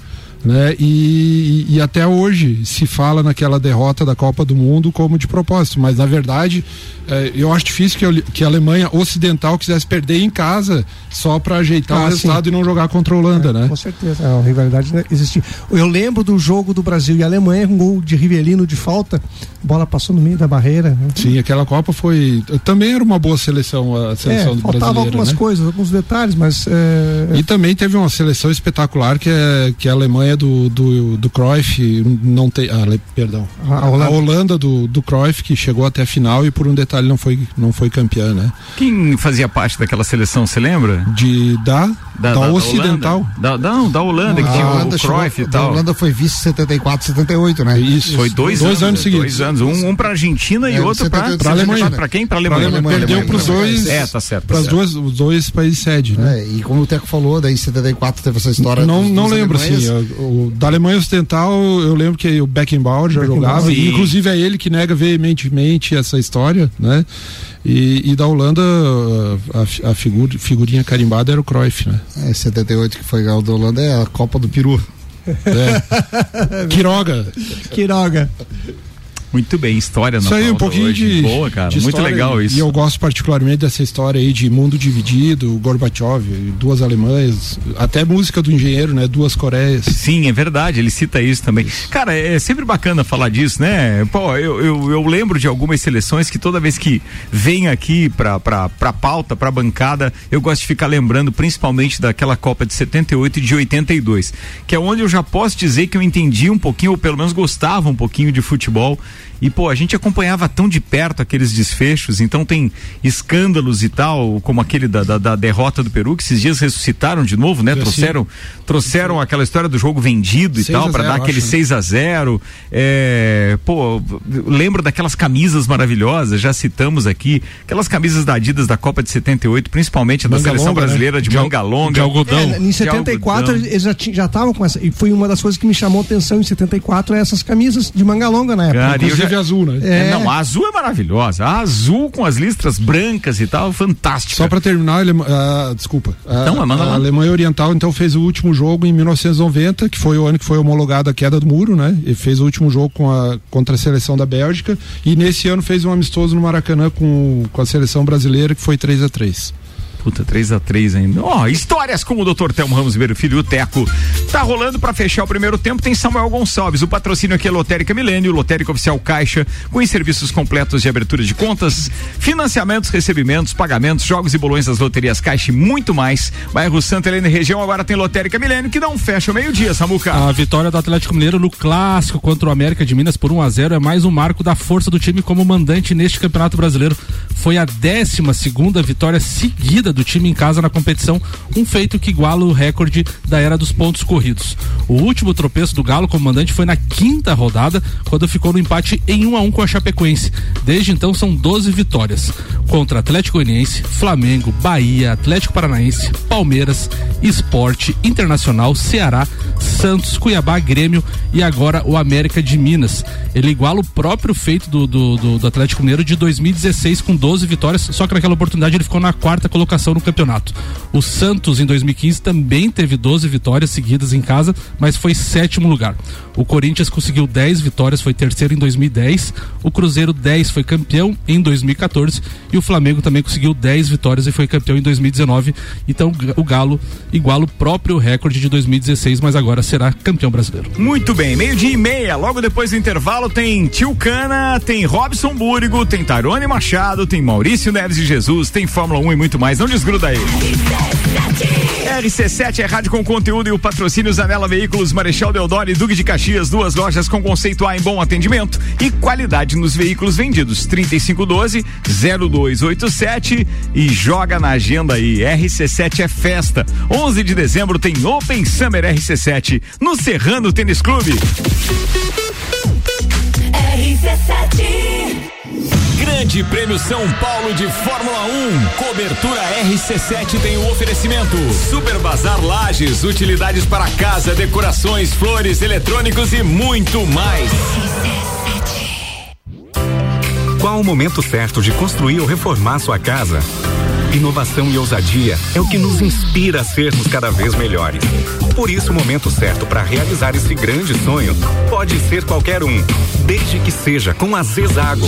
Speaker 6: né? E, e, até hoje se fala naquela derrota da Copa do Mundo como de propósito, mas na verdade é, eu acho difícil que, eu, que, a Alemanha Ocidental quisesse perder em casa só para ajeitar ah, o resultado sim. e não jogar contra a Holanda,
Speaker 2: é,
Speaker 6: né?
Speaker 2: Com certeza, é, a rivalidade existia. Eu lembro do jogo do Brasil e Alemanha, um gol de Rivelino de falta, bola passou no meio da barreira. Né?
Speaker 6: Sim, aquela Copa foi também era uma boa seleção a seleção é, do
Speaker 2: faltava algumas
Speaker 6: né?
Speaker 2: coisas, alguns detalhes, mas
Speaker 6: é, e também teve uma seleção espetacular que é que é a Alemanha do do, do Cruyff não tem, ah, perdão, a Holanda, a Holanda do, do Cruyff que chegou até a final e por um detalhe não foi não foi campeã, né?
Speaker 1: Quem fazia parte daquela seleção, você lembra?
Speaker 6: De da da, da, da Ocidental.
Speaker 1: Da, não, da Holanda, que tinha o Cruyff chegou, e tal.
Speaker 4: A Holanda foi vice 74, 78, né?
Speaker 1: Isso. Foi dois, dois anos, anos seguidos. Dois anos. Um, um pra Argentina é, e outro pra,
Speaker 6: pra Alemanha.
Speaker 1: Pra quem? Pra Alemanha.
Speaker 6: Pra Alemanha. Perdeu pros dois.
Speaker 1: É, tá certo.
Speaker 6: Tá
Speaker 1: pras
Speaker 6: duas, os dois países sede, né?
Speaker 4: É, e como o Teco falou, daí em 74 teve essa história.
Speaker 6: Não, dos, não dos lembro, assim. O, da Alemanha Ocidental, eu lembro que o Beckenbauer já Beckenbauer, jogava. Sim. Inclusive é ele que nega veementemente essa história, né? E, e da Holanda, a, a figura, figurinha carimbada era o Cruyff, né?
Speaker 4: É, 78 que foi o da Holanda é a Copa do Peru.
Speaker 6: É. Quiroga.
Speaker 2: Quiroga.
Speaker 1: Muito bem, história
Speaker 6: Isso aí, um pouquinho de,
Speaker 1: boa, cara. De Muito legal isso.
Speaker 6: E eu gosto particularmente dessa história aí de mundo dividido, Gorbachev, duas Alemanhas, até música do engenheiro, né? Duas Coreias.
Speaker 1: Sim, é verdade, ele cita isso também. Cara, é sempre bacana falar disso, né? Pô, eu, eu, eu lembro de algumas seleções que toda vez que vem aqui pra, pra, pra pauta, pra bancada, eu gosto de ficar lembrando principalmente daquela Copa de 78 e de 82, que é onde eu já posso dizer que eu entendi um pouquinho, ou pelo menos gostava um pouquinho de futebol e, pô, a gente acompanhava tão de perto aqueles desfechos, então tem escândalos e tal, como aquele da, da, da derrota do Peru, que esses dias ressuscitaram de novo, né? trouxeram trouxeram aquela história do jogo vendido e tal, para dar aquele 6 né? a 0 é, Pô, lembro daquelas camisas maravilhosas, já citamos aqui, aquelas camisas da Adidas da Copa de 78, principalmente da seleção longa, né? brasileira né? de, de manga longa. De
Speaker 2: algodão. É, em 74 algodão. eles já estavam com essa, e foi uma das coisas que me chamou a atenção em 74, é essas camisas de manga longa na época.
Speaker 1: Cara, eu já, azul, né? É. Não, a azul é maravilhosa. A azul com as listras brancas e tal, fantástica.
Speaker 6: Só para terminar, uh, desculpa. Então, a, a Alemanha Oriental então fez o último jogo em 1990, que foi o ano que foi homologada a queda do muro, né? E fez o último jogo com a, contra a seleção da Bélgica e nesse ano fez um amistoso no Maracanã com, com a seleção brasileira que foi 3 a 3
Speaker 1: Puta, 3 a 3 ainda. Ó, oh, histórias com o Dr. Telmo Ramos Ribeiro Filho, o Teco. Tá rolando para fechar o primeiro tempo, tem Samuel Gonçalves. O patrocínio aqui é Lotérica Milênio, Lotérica Oficial Caixa, com os serviços completos de abertura de contas, financiamentos, recebimentos, pagamentos, jogos e bolões das loterias Caixa e muito mais. Bairro Santa Helena e região agora tem Lotérica Milênio, que não fecha o meio-dia, Samuca.
Speaker 2: A vitória do Atlético Mineiro no clássico contra o América de Minas por 1 a 0 é mais um marco da força do time como mandante neste Campeonato Brasileiro. Foi a décima segunda vitória seguida do time em casa na competição, um feito que iguala o recorde da era dos pontos corridos. O último tropeço do Galo comandante foi na quinta rodada, quando ficou no empate em 1 um a 1 um com a Chapecoense. Desde então são 12 vitórias contra Atlético Goianiense, Flamengo, Bahia, Atlético Paranaense, Palmeiras, Esporte, Internacional, Ceará, Santos, Cuiabá, Grêmio e agora o América de Minas. Ele iguala o próprio feito do, do, do, do Atlético Mineiro de 2016 com 12 vitórias, só que naquela oportunidade ele ficou na quarta colocação no campeonato. O Santos, em 2015, também teve 12 vitórias seguidas em casa, mas foi sétimo lugar. O Corinthians conseguiu 10 vitórias, foi terceiro em 2010. O Cruzeiro 10 foi campeão em 2014 e o Flamengo também conseguiu 10 vitórias e foi campeão em 2019. Então o Galo iguala o próprio recorde de 2016, mas agora será campeão brasileiro.
Speaker 1: Muito bem, meio-dia e meia. Logo depois do intervalo tem Tio Cana, tem Robson Búrigo, tem Tarone Machado, tem Maurício Neves de Jesus, tem Fórmula 1 e muito mais. Não desgruda aí. RC7 é rádio com conteúdo e o patrocínio Zanela Veículos, Marechal Deodoro e Duque de Caxias, duas lojas com conceito A em bom atendimento e qualidade nos veículos vendidos. 3512 0287 e joga na agenda aí. RC7 é festa. 11 de dezembro tem Open Summer RC7 no Serrano Tênis Clube. RC7 Grande Prêmio São Paulo de Fórmula 1. Cobertura RC7 tem o um oferecimento. Super Bazar Lages, utilidades para casa, decorações, flores, eletrônicos e muito mais.
Speaker 7: Qual o momento certo de construir ou reformar sua casa? Inovação e ousadia é o que nos inspira a sermos cada vez melhores. Por isso, o momento certo para realizar esse grande sonho pode ser qualquer um, desde que seja com a Zezago.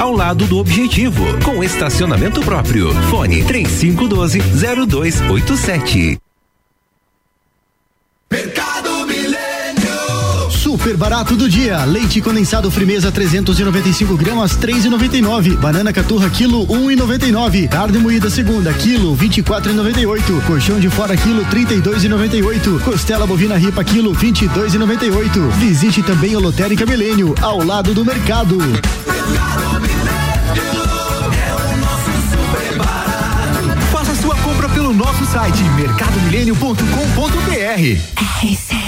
Speaker 8: ao lado do objetivo, com estacionamento próprio. Fone 3512 0287.
Speaker 9: Super barato do dia. Leite condensado Frimeza 395 gramas 3,99. Banana caturra quilo 1,99. Carne moída segunda quilo 24,98. Colchão de fora quilo 32,98. Costela bovina ripa quilo 22,98. Visite também o Lotérica Milênio ao lado do mercado. Faça sua compra pelo nosso site mercadomilênio.com.br.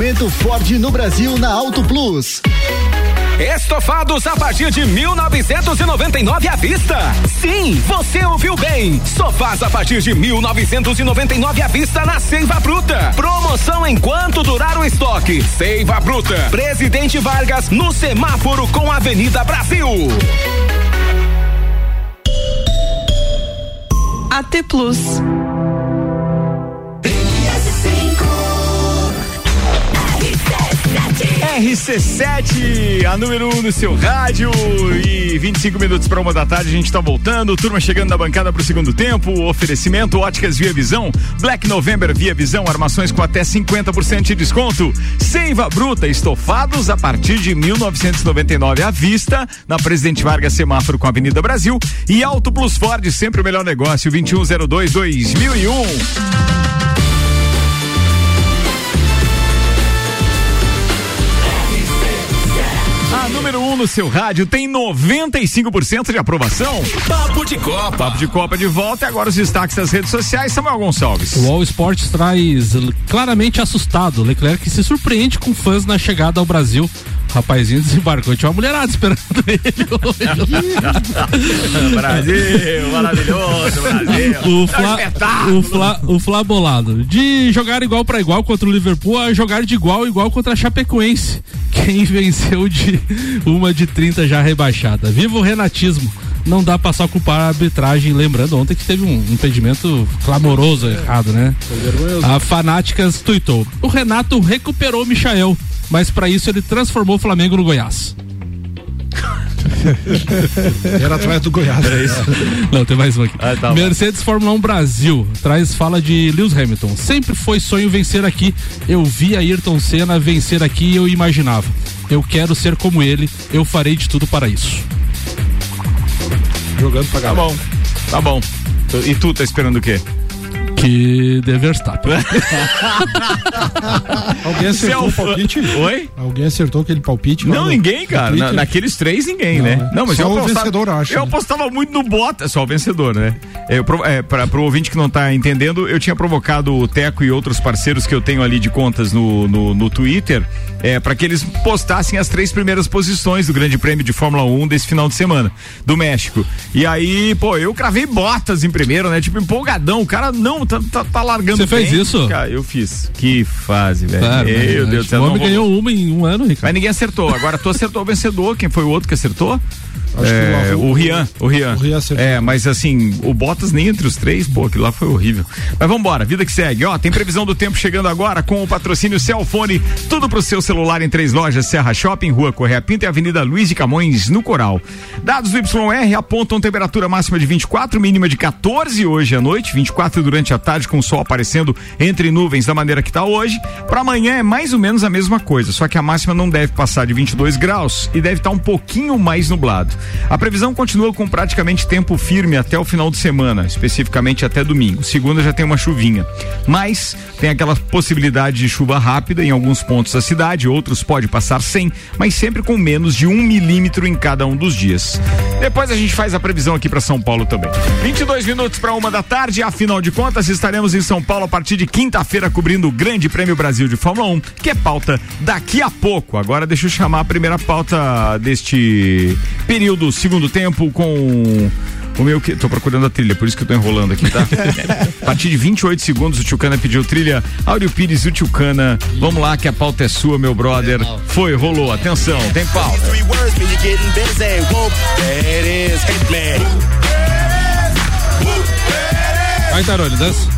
Speaker 9: Momento Ford no Brasil na Auto Plus.
Speaker 10: Estofados a partir de 1999 à vista. Sim, você ouviu bem. Sofás a partir de 1999 à vista na Seiva Bruta. Promoção enquanto durar o estoque. Seiva Bruta. Presidente Vargas no semáforo com Avenida Brasil.
Speaker 11: AT Plus.
Speaker 1: RC7 RC7, a número 1 um no seu rádio e 25 minutos para uma da tarde a gente está voltando. Turma chegando na bancada para o segundo tempo. Oferecimento Óticas Via Visão, Black November Via Visão, armações com até 50% de desconto. Seiva Bruta, estofados a partir de 1999 à vista, na Presidente Vargas Semáforo com a Avenida Brasil e Auto Plus Ford, sempre o melhor negócio, 2102 2001. Número 1 um no seu rádio tem 95% de aprovação.
Speaker 10: Papo de Copa.
Speaker 1: Papo de Copa de volta e agora os destaques das redes sociais. Samuel Gonçalves.
Speaker 2: O All Sports traz claramente assustado. Leclerc se surpreende com fãs na chegada ao Brasil rapazinho desembarcou, tinha uma mulherada esperando ele
Speaker 1: Brasil, maravilhoso, Brasil.
Speaker 2: O Fla, o Fla, o Fla bolado. De jogar igual para igual contra o Liverpool a jogar de igual igual contra a Chapecoense. Quem venceu de uma de 30 já rebaixada. Viva o renatismo não dá pra só culpar a arbitragem, lembrando ontem que teve um impedimento clamoroso errado, né? A Fanáticas tuitou. O Renato recuperou o Michael mas para isso ele transformou o Flamengo no Goiás.
Speaker 6: Era atrás do Goiás.
Speaker 2: É isso. Não, tem mais um aqui. Ah, tá Mercedes Fórmula 1 Brasil traz fala de Lewis Hamilton. Sempre foi sonho vencer aqui. Eu vi Ayrton Senna vencer aqui e eu imaginava. Eu quero ser como ele. Eu farei de tudo para isso.
Speaker 1: Jogando pra Tá bom. Tá bom. E tu tá esperando o quê?
Speaker 2: Que de Verstappen.
Speaker 6: Alguém acertou o palpite?
Speaker 1: Oi?
Speaker 6: Alguém acertou aquele palpite?
Speaker 1: Não, ninguém, cara. Na, naqueles três, ninguém, não, né?
Speaker 6: né? Não, mas só eu apostava, o vencedor, acho.
Speaker 1: Eu né? apostava muito no Bottas, só o vencedor, né? Eu, é, pra, pro ouvinte que não tá entendendo, eu tinha provocado o Teco e outros parceiros que eu tenho ali de contas no, no, no Twitter, é, para que eles postassem as três primeiras posições do Grande Prêmio de Fórmula 1 desse final de semana, do México. E aí, pô, eu cravei Bottas em primeiro, né? Tipo, empolgadão. O cara não tá, tá, tá largando
Speaker 2: Você fez isso?
Speaker 1: Cara, eu fiz. Que fase, velho. Claro,
Speaker 2: Meu Deus do céu. O homem ganhou uma em um ano, Ricardo.
Speaker 1: Mas ninguém acertou. Agora tu acertou o vencedor. Quem foi o outro que acertou? É, o, o Rian, o Rian. O Rian é, mas assim, o Bottas nem entre os três, pô, aquilo lá foi horrível. Mas vamos embora, vida que segue. Ó, tem previsão do tempo chegando agora com o patrocínio Celfone, tudo pro seu celular em três lojas, Serra Shopping, Rua Correia Pinta e Avenida Luiz de Camões, no Coral. Dados do YR apontam temperatura máxima de 24, mínima de 14 hoje à noite, 24 durante a tarde com o sol aparecendo entre nuvens da maneira que tá hoje. Para amanhã é mais ou menos a mesma coisa, só que a máxima não deve passar de 22 graus e deve estar tá um pouquinho mais nublado. A previsão continua com praticamente tempo firme até o final de semana, especificamente até domingo. Segunda já tem uma chuvinha, mas tem aquela possibilidade de chuva rápida em alguns pontos da cidade, outros pode passar sem, mas sempre com menos de um milímetro em cada um dos dias. Depois a gente faz a previsão aqui para São Paulo também. 22 minutos para uma da tarde, afinal de contas, estaremos em São Paulo a partir de quinta-feira cobrindo o Grande Prêmio Brasil de Fórmula 1, que é pauta daqui a pouco. Agora deixa eu chamar a primeira pauta deste período do segundo tempo com o meu que. Tô procurando a trilha, por isso que eu tô enrolando aqui, tá? a partir de 28 segundos, o Tchucana pediu trilha. Áureo Pires e o Tchucana. Vamos lá, que a pauta é sua, meu brother. Foi, rolou. Atenção, tem pauta.
Speaker 2: Vai, Tarone, dança.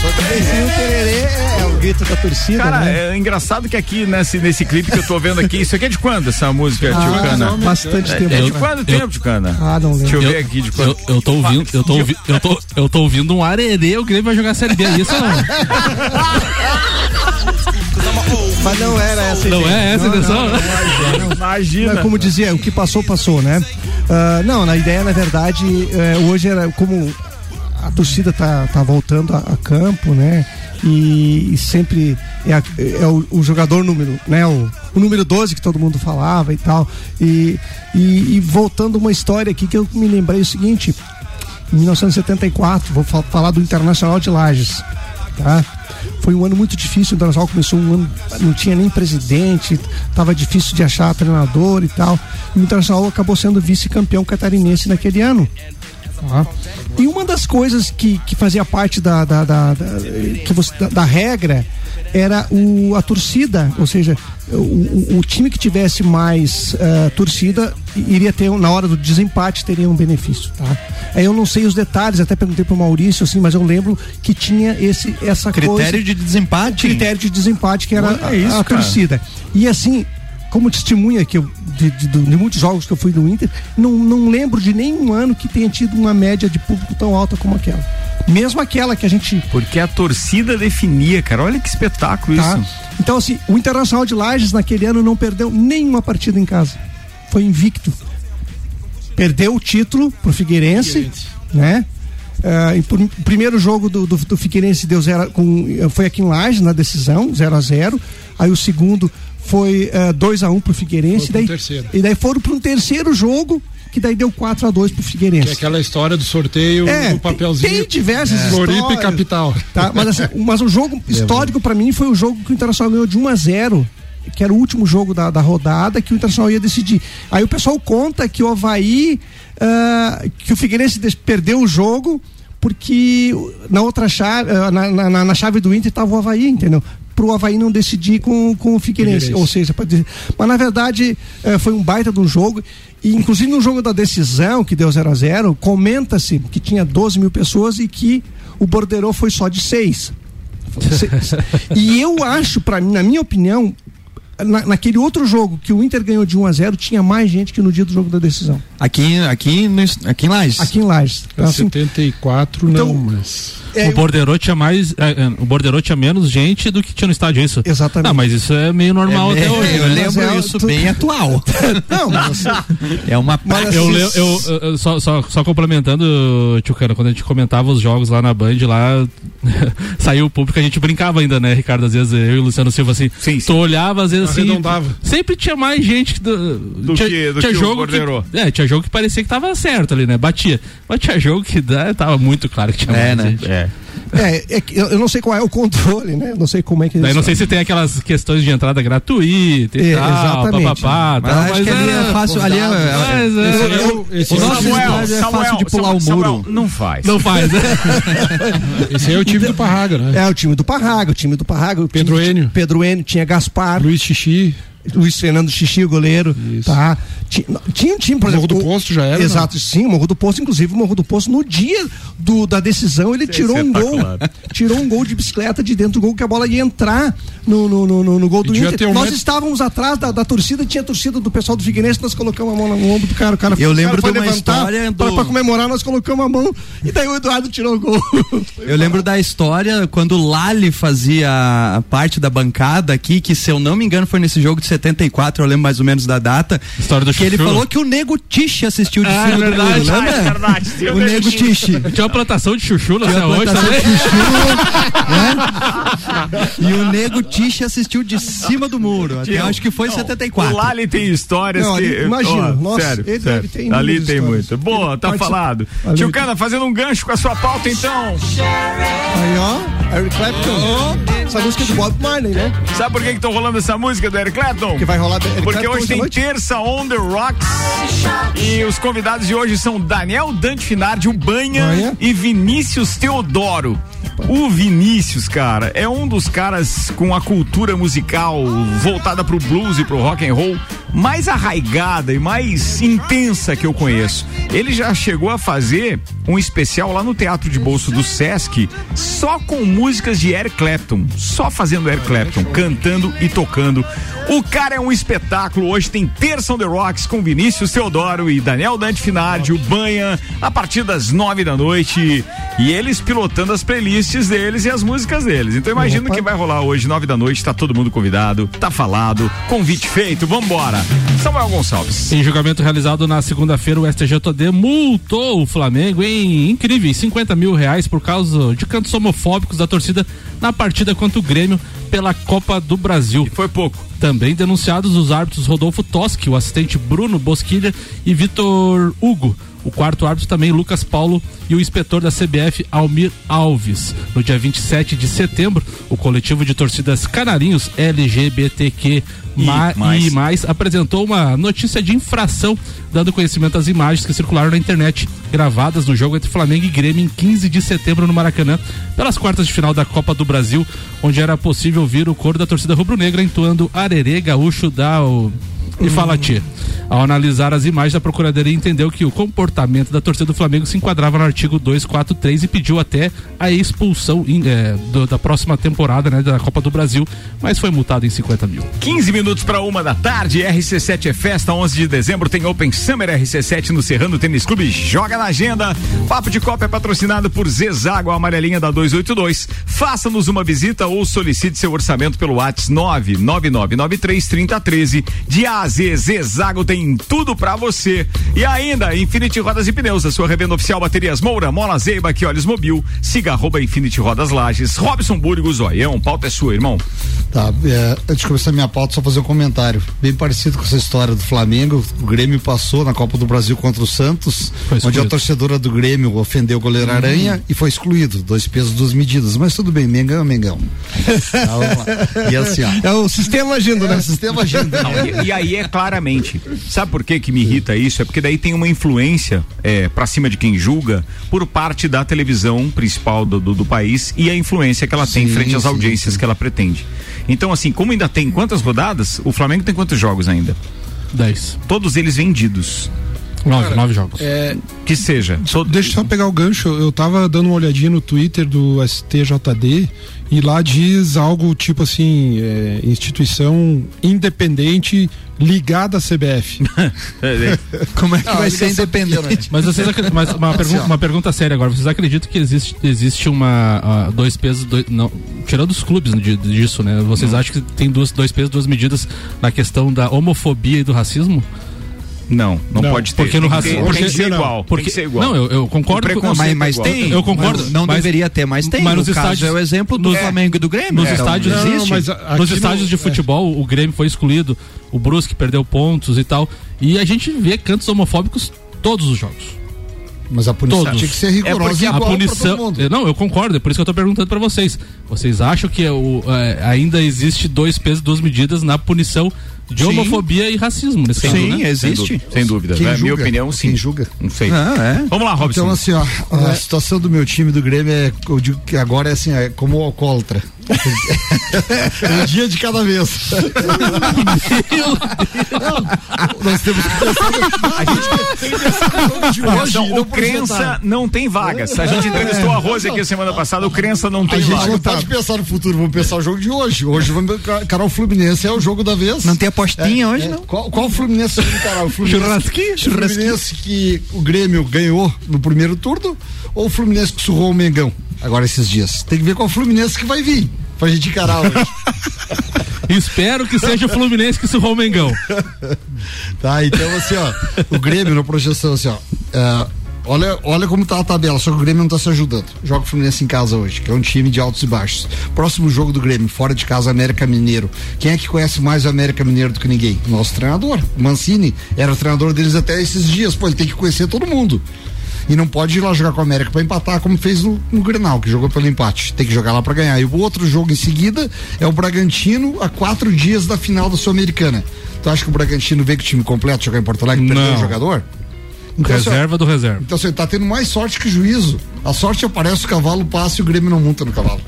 Speaker 4: O tererê é o grito da torcida.
Speaker 1: Cara,
Speaker 4: né?
Speaker 1: é engraçado que aqui nesse, nesse clipe que eu tô vendo aqui, isso aqui é de quando essa música, ah, Tio Cana?
Speaker 4: Bastante tempo.
Speaker 1: É de quanto tempo, Tio Cana?
Speaker 4: Ah, não lembro.
Speaker 1: Deixa eu ver aqui de quanto.
Speaker 2: Eu, eu tô ouvindo, eu tô ouvindo, eu tô, eu tô ouvindo um arerê, o Grêmio vai jogar Série B, é isso não?
Speaker 4: Mas não era essa
Speaker 2: Não é essa a intenção?
Speaker 4: Imagina. Como dizia, o que passou, passou, né? Uh, não, na ideia, na verdade, uh, hoje era como a torcida tá, tá voltando a, a campo, né? E, e sempre é, a, é o, o, jogador número, né? O, o, número 12 que todo mundo falava e tal. E, e, e voltando uma história aqui que eu me lembrei o seguinte: em 1974, vou falar do Internacional de Lages, tá? Foi um ano muito difícil, o Internacional começou um ano, não tinha nem presidente, estava difícil de achar treinador e tal. E o Internacional acabou sendo vice-campeão catarinense naquele ano.
Speaker 11: Tá? E uma das coisas que, que fazia parte da, da, da, da que você, da, da, regra era o, a torcida, ou seja, o, o, time que tivesse mais uh, torcida iria ter, na hora do desempate, teria um benefício. Tá? Eu não sei os detalhes, até perguntei para o Maurício, assim, mas eu lembro que tinha esse, essa
Speaker 3: critério
Speaker 11: coisa.
Speaker 3: Critério de desempate?
Speaker 11: Critério de desempate, que era a, isso, a torcida. E assim, como testemunha que eu, de, de, de, muitos jogos que eu fui no Inter, não, não lembro de nenhum ano que tenha tido uma média de público tão alta como aquela. Mesmo aquela que a gente.
Speaker 1: Porque a torcida definia, cara. Olha que espetáculo tá? isso.
Speaker 11: Então, assim, o Internacional de Lages naquele ano não perdeu nenhuma partida em casa. Foi invicto. Perdeu o título pro Figueirense, Figueirense. né? Uh, o primeiro jogo do, do, do Figueirense deu zero, com, foi aqui em Lages, na decisão, 0 a 0 Aí o segundo foi 2 uh, a 1 um pro Figueirense. E daí, e daí foram para um terceiro jogo que daí deu 4 a 2 pro Figueirense. Que é
Speaker 6: aquela história do sorteio
Speaker 11: é,
Speaker 6: no papelzinho.
Speaker 11: Tem, diversas
Speaker 6: é.
Speaker 11: histórias.
Speaker 6: Floripa e capital.
Speaker 11: Tá? Mas, assim, mas o jogo histórico para mim foi o jogo que o Internacional ganhou de 1 a 0 que era o último jogo da, da rodada que o Internacional ia decidir. Aí o pessoal conta que o Havaí, uh, que o Figueirense perdeu o jogo porque na outra chave, uh, na, na, na, chave do Inter estava o Havaí, entendeu? Para o Havaí não decidir com, com o Figueirense. Figueirense. Ou seja, dizer, mas na verdade eh, foi um baita de um jogo. E inclusive no jogo da decisão, que deu 0 a 0 comenta-se que tinha 12 mil pessoas e que o borderô foi só de seis. e eu acho, para mim, na minha opinião, na, naquele outro jogo que o Inter ganhou de 1 a 0 tinha mais gente que no dia do jogo da decisão.
Speaker 3: Aqui, aqui, aqui em Lages.
Speaker 11: Aqui em Lages.
Speaker 6: Então, assim, 74 então, não, mas.
Speaker 2: É, o Borderô tinha mais. É, é, o Borderô tinha menos gente do que tinha no estádio, isso?
Speaker 11: Exatamente.
Speaker 2: Não, mas isso é meio normal é, até hoje.
Speaker 3: Eu né? lembro isso tu... bem atual.
Speaker 11: não, mas
Speaker 3: É uma
Speaker 2: mas, eu, eu, eu, eu, só, só, só complementando, Tchucana, quando a gente comentava os jogos lá na Band, lá saiu o público, a gente brincava ainda, né, Ricardo? Às vezes eu e o Luciano Silva assim. Sim, sim. Tu olhava, às vezes assim. Sempre tinha mais gente do,
Speaker 1: do
Speaker 2: tinha,
Speaker 1: que, do
Speaker 2: tinha
Speaker 1: que
Speaker 2: jogo
Speaker 1: que,
Speaker 2: É, tinha jogo que parecia que tava certo ali, né? Batia. Mas tinha jogo que né, tava muito claro que tinha
Speaker 3: é,
Speaker 2: mais
Speaker 3: né?
Speaker 2: gente.
Speaker 11: É. É, é eu não sei qual é o controle, né? Não sei como é que
Speaker 2: Daí não sei se tem aquelas questões de entrada gratuita e é, tal,
Speaker 11: exatamente.
Speaker 2: papapá,
Speaker 3: mas, tal, mas é, ali é fácil, ali é,
Speaker 2: mas é,
Speaker 3: eu, esse o nosso Samuel, é fácil de pular
Speaker 1: Samuel,
Speaker 3: o muro.
Speaker 1: não faz.
Speaker 2: Não faz, né?
Speaker 6: Esse aí é o time do Parraga, né?
Speaker 11: É o time do Parraga, o time do Parraga.
Speaker 6: Pedro Enio.
Speaker 11: Pedro Enio, tinha Gaspar.
Speaker 6: Luiz Xixi.
Speaker 11: Luiz Fernando Xixi, goleiro. Isso. Tá? Tinha, tinha um time, por
Speaker 6: Morro
Speaker 11: exemplo.
Speaker 6: Morro do Posto já era?
Speaker 11: Exato, não? sim, Morro do Posto, inclusive, o Morro do Posto, no dia do, da decisão, ele tirou um gol. Tirou um gol de bicicleta de dentro do gol, que a bola ia entrar no, no, no, no gol do Inter. Um nós metro... estávamos atrás da, da, torcida, tinha a torcida do pessoal do Figueirense, nós colocamos a mão no ombro do cara. O cara
Speaker 3: Eu lembro
Speaker 11: cara
Speaker 3: de uma história.
Speaker 11: Do... Pra, comemorar, nós colocamos a mão e daí o Eduardo tirou o gol.
Speaker 3: Eu lembro da história quando o Lali fazia parte da bancada aqui, que se eu não me engano foi nesse jogo de 74, eu lembro mais ou menos da data.
Speaker 2: História do
Speaker 3: que ele falou que o Nego Tiche assistiu de
Speaker 2: ah,
Speaker 3: cima
Speaker 2: é verdade,
Speaker 3: do muro, lembra?
Speaker 2: É verdade.
Speaker 3: O Nego Tiche.
Speaker 2: Tinha uma plantação de chuchu na
Speaker 3: Tinha
Speaker 2: uma
Speaker 3: plantação de chuchu, né? E o Nego Tiche assistiu de cima do muro. Até acho que foi em 74.
Speaker 1: Lá ali tem histórias
Speaker 11: não,
Speaker 1: que.
Speaker 11: Imagina,
Speaker 1: oh,
Speaker 11: nossa,
Speaker 1: sério,
Speaker 11: ele,
Speaker 1: sério.
Speaker 11: ele tem
Speaker 1: Ali tem muito. Boa, tá falado. Tio Cana, fazendo um gancho com a sua pauta, então.
Speaker 11: Aí, ó, Eric Clapton. Oh. Essa música é do Bob Marley, né?
Speaker 1: Sabe por que estão rolando essa música do Eric Clapton?
Speaker 11: Que vai rolar
Speaker 1: Porque hoje tem terça On The Rocks. E os convidados de hoje são Daniel Dante Finardi, o Banha, Banha. e Vinícius Teodoro. O Vinícius, cara, é um dos caras com a cultura musical voltada pro blues e pro rock and roll mais arraigada e mais intensa que eu conheço. Ele já chegou a fazer um especial lá no Teatro de Bolso do Sesc só com músicas de Eric Clapton, só fazendo Eric Clapton, cantando e tocando. O cara é um espetáculo. Hoje tem Terça on the Rocks com Vinícius Teodoro e Daniel Dante Finardi, o Banha, a partir das nove da noite. E eles pilotando as playlists deles e as músicas deles. Então imagina que vai rolar hoje, nove da noite, tá todo mundo convidado, tá falado, convite feito, vambora. Samuel Gonçalves.
Speaker 2: Em julgamento realizado na segunda-feira, o STJD multou o Flamengo em incríveis 50 mil reais por causa de cantos homofóbicos da torcida na partida contra o Grêmio pela Copa do Brasil.
Speaker 1: E foi pouco.
Speaker 2: Também denunciados os árbitros Rodolfo Toschi, o assistente Bruno Bosquilha e Vitor Hugo. O quarto árbitro também Lucas Paulo e o inspetor da CBF Almir Alves. No dia 27 de setembro, o coletivo de torcidas Canarinhos LGBTQ e mais. e mais apresentou uma notícia de infração, dando conhecimento às imagens que circularam na internet, gravadas no jogo entre Flamengo e Grêmio em 15 de setembro no Maracanã, pelas quartas de final da Copa do Brasil, onde era possível ouvir o coro da torcida rubro-negra entoando Arerê Gaúcho da o e fala tia. Ao analisar as imagens, a Procuradoria entendeu que o comportamento da torcida do Flamengo se enquadrava no artigo 243 e pediu até a expulsão é, do, da próxima temporada né, da Copa do Brasil, mas foi multado em 50 mil.
Speaker 1: 15 minutos para uma da tarde, RC7 é festa, 11 de dezembro tem Open Summer RC7 no Serrano Tênis Clube, joga na agenda. Papo de Copa é patrocinado por Zezago, amarelinha da 282. Faça-nos uma visita ou solicite seu orçamento pelo WhatsApp 99993 3013 de AZ Zezago tem tudo para você. E ainda, Infinity Rodas e Pneus, a sua revenda oficial Baterias Moura, Mola Zeiba, que olhos mobil, siga arroba Infinity Rodas Lages, Robson Burgos, Zoião, pauta é sua, irmão.
Speaker 4: Tá, é, antes de começar minha pauta, só fazer um comentário. Bem parecido com essa história do Flamengo. O Grêmio passou na Copa do Brasil contra o Santos, onde a torcedora do Grêmio ofendeu o goleiro Aranha hum. e foi excluído. Dois pesos, duas medidas. Mas tudo bem, Mengão é Mengão.
Speaker 11: tá, e assim, ó. É o sistema agindo, né? É o
Speaker 4: sistema agindo. Não,
Speaker 1: e, e, aí é claramente. Sabe por que que me irrita isso? É porque daí tem uma influência é, para cima de quem julga por parte da televisão principal do, do, do país e a influência que ela sim, tem frente às sim, audiências sim. que ela pretende. Então, assim, como ainda tem quantas rodadas, o Flamengo tem quantos jogos ainda?
Speaker 2: Dez.
Speaker 1: Todos eles vendidos.
Speaker 2: Nove, Cara, nove jogos.
Speaker 1: É, que seja.
Speaker 6: Deixa eu só pegar o gancho. Eu tava dando uma olhadinha no Twitter do STJD e lá diz algo tipo assim: é, instituição independente ligada à CBF.
Speaker 11: Como é que Não, vai ser independente?
Speaker 2: Mas vocês mas uma, pergun uma pergunta séria agora. Vocês acreditam que existe, existe uma uh, dois pesos, dois, não, tirando os clubes disso, né? Vocês hum. acham que tem duas, dois pesos, duas medidas na questão da homofobia e do racismo?
Speaker 1: Não, não, não, pode ter.
Speaker 2: Porque no racismo.
Speaker 1: Porque, tem que ser igual.
Speaker 2: Porque,
Speaker 1: tem que ser igual.
Speaker 2: Não, eu, eu concordo
Speaker 11: com mas, mas tem.
Speaker 2: Eu concordo.
Speaker 11: Não, não
Speaker 2: mas,
Speaker 11: deveria ter, mas tem.
Speaker 2: Mas nos estádios
Speaker 11: é o exemplo do é. Flamengo e do Grêmio.
Speaker 2: Nos é, estádios não, existe. Mas nos estádios de é. futebol, o Grêmio foi excluído, o Brusque perdeu pontos e tal. E a gente vê cantos homofóbicos todos os jogos.
Speaker 4: Mas a punição Todos. tinha que ser rigorosa
Speaker 2: é a punição. Não, eu concordo, é por isso que eu estou perguntando para vocês. Vocês acham que é o, é, ainda existe dois pesos, duas medidas na punição de sim. homofobia e racismo nesse
Speaker 11: sim, caso, né? existe.
Speaker 1: Sem dúvida. Sem dúvida. Minha opinião, sim.
Speaker 4: Quem julga?
Speaker 1: Não sei. Ah, é. Vamos lá, Robson.
Speaker 4: Então, assim, ó, a é. situação do meu time do Grêmio é, eu digo que agora é assim, é como o alcoólatra. um dia de cada vez.
Speaker 1: nós temos que pensar. A gente tem hoje. Não, o Crença não tem vagas. A gente entrevistou a Rose aqui semana passada. O Crença não tem vagas. A gente
Speaker 4: não pode pensar no futuro, vamos pensar o jogo de hoje. Hoje vamos encarar o Fluminense, é o jogo da vez.
Speaker 11: Não tem apostinha é, hoje, é. não?
Speaker 4: Qual, qual o Fluminense encarar? O
Speaker 11: Fluminense, Churrasquinho?
Speaker 4: Fluminense que o Grêmio ganhou no primeiro turno ou o Fluminense que surrou o Mengão? Agora esses dias. Tem que ver qual Fluminense que vai vir pra gente encarar hoje.
Speaker 2: Espero que seja o Fluminense que surrou o Mengão.
Speaker 4: tá, então assim, ó, o Grêmio na projeção, assim, ó. Uh, olha, olha como tá a tabela, só que o Grêmio não tá se ajudando. Joga o Fluminense em casa hoje, que é um time de altos e baixos. Próximo jogo do Grêmio, fora de casa, América Mineiro. Quem é que conhece mais o América Mineiro do que ninguém? Nosso treinador. Mancini era o treinador deles até esses dias. Pô, ele tem que conhecer todo mundo. E não pode ir lá jogar com o América para empatar, como fez no, no Grenal, que jogou pelo empate. Tem que jogar lá para ganhar. E o outro jogo em seguida é o Bragantino a quatro dias da final da Sul-Americana. Tu acha que o Bragantino veio com o time completo jogar em Porto Alegre e perdeu o jogador?
Speaker 2: Então, reserva do reserva.
Speaker 4: Então você tá tendo mais sorte que juízo. A sorte aparece, o cavalo passa e o Grêmio não monta no cavalo.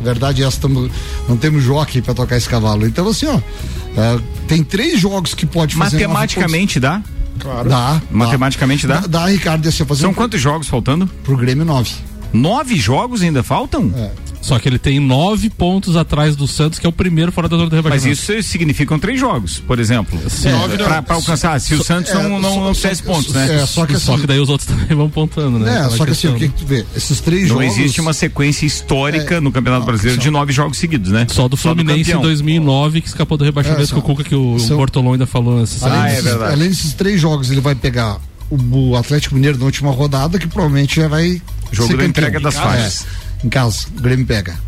Speaker 4: A verdade é essa, tamo, não temos jockey para tocar esse cavalo. Então, assim, ó, é, tem três jogos que pode
Speaker 1: fazer. Matematicamente dá?
Speaker 4: Claro. Dá.
Speaker 1: Matematicamente dá?
Speaker 4: Dá, dá Ricardo.
Speaker 1: São quantos jogos faltando?
Speaker 4: Pro Grêmio, nove.
Speaker 1: Nove jogos ainda faltam? É.
Speaker 2: Só que ele tem nove pontos atrás do Santos, que é o primeiro fora da zona do rebaixamento.
Speaker 1: Mas isso significam três jogos, por exemplo. Sim. É, para alcançar. Se o Santos é, não, não, não fizesse pontos, né?
Speaker 2: É, só, que assim, só que daí os outros também vão pontando, né?
Speaker 4: É, só que assim, o que, que tu vê? Esses três
Speaker 1: não
Speaker 4: jogos.
Speaker 1: Não existe uma sequência histórica é, no Campeonato Brasileiro de nove jogos seguidos, né?
Speaker 2: Só do Fluminense só do em 2009 que escapou do rebaixamento é, com o Cuca, que o, são, o Bortolão ainda falou.
Speaker 4: Além, ah, é verdade. além desses três jogos, ele vai pegar o, Atlético Mineiro na última rodada, que provavelmente já vai.
Speaker 1: Jogo da entrega das faixas.
Speaker 4: Em casa, o Grêmio pega.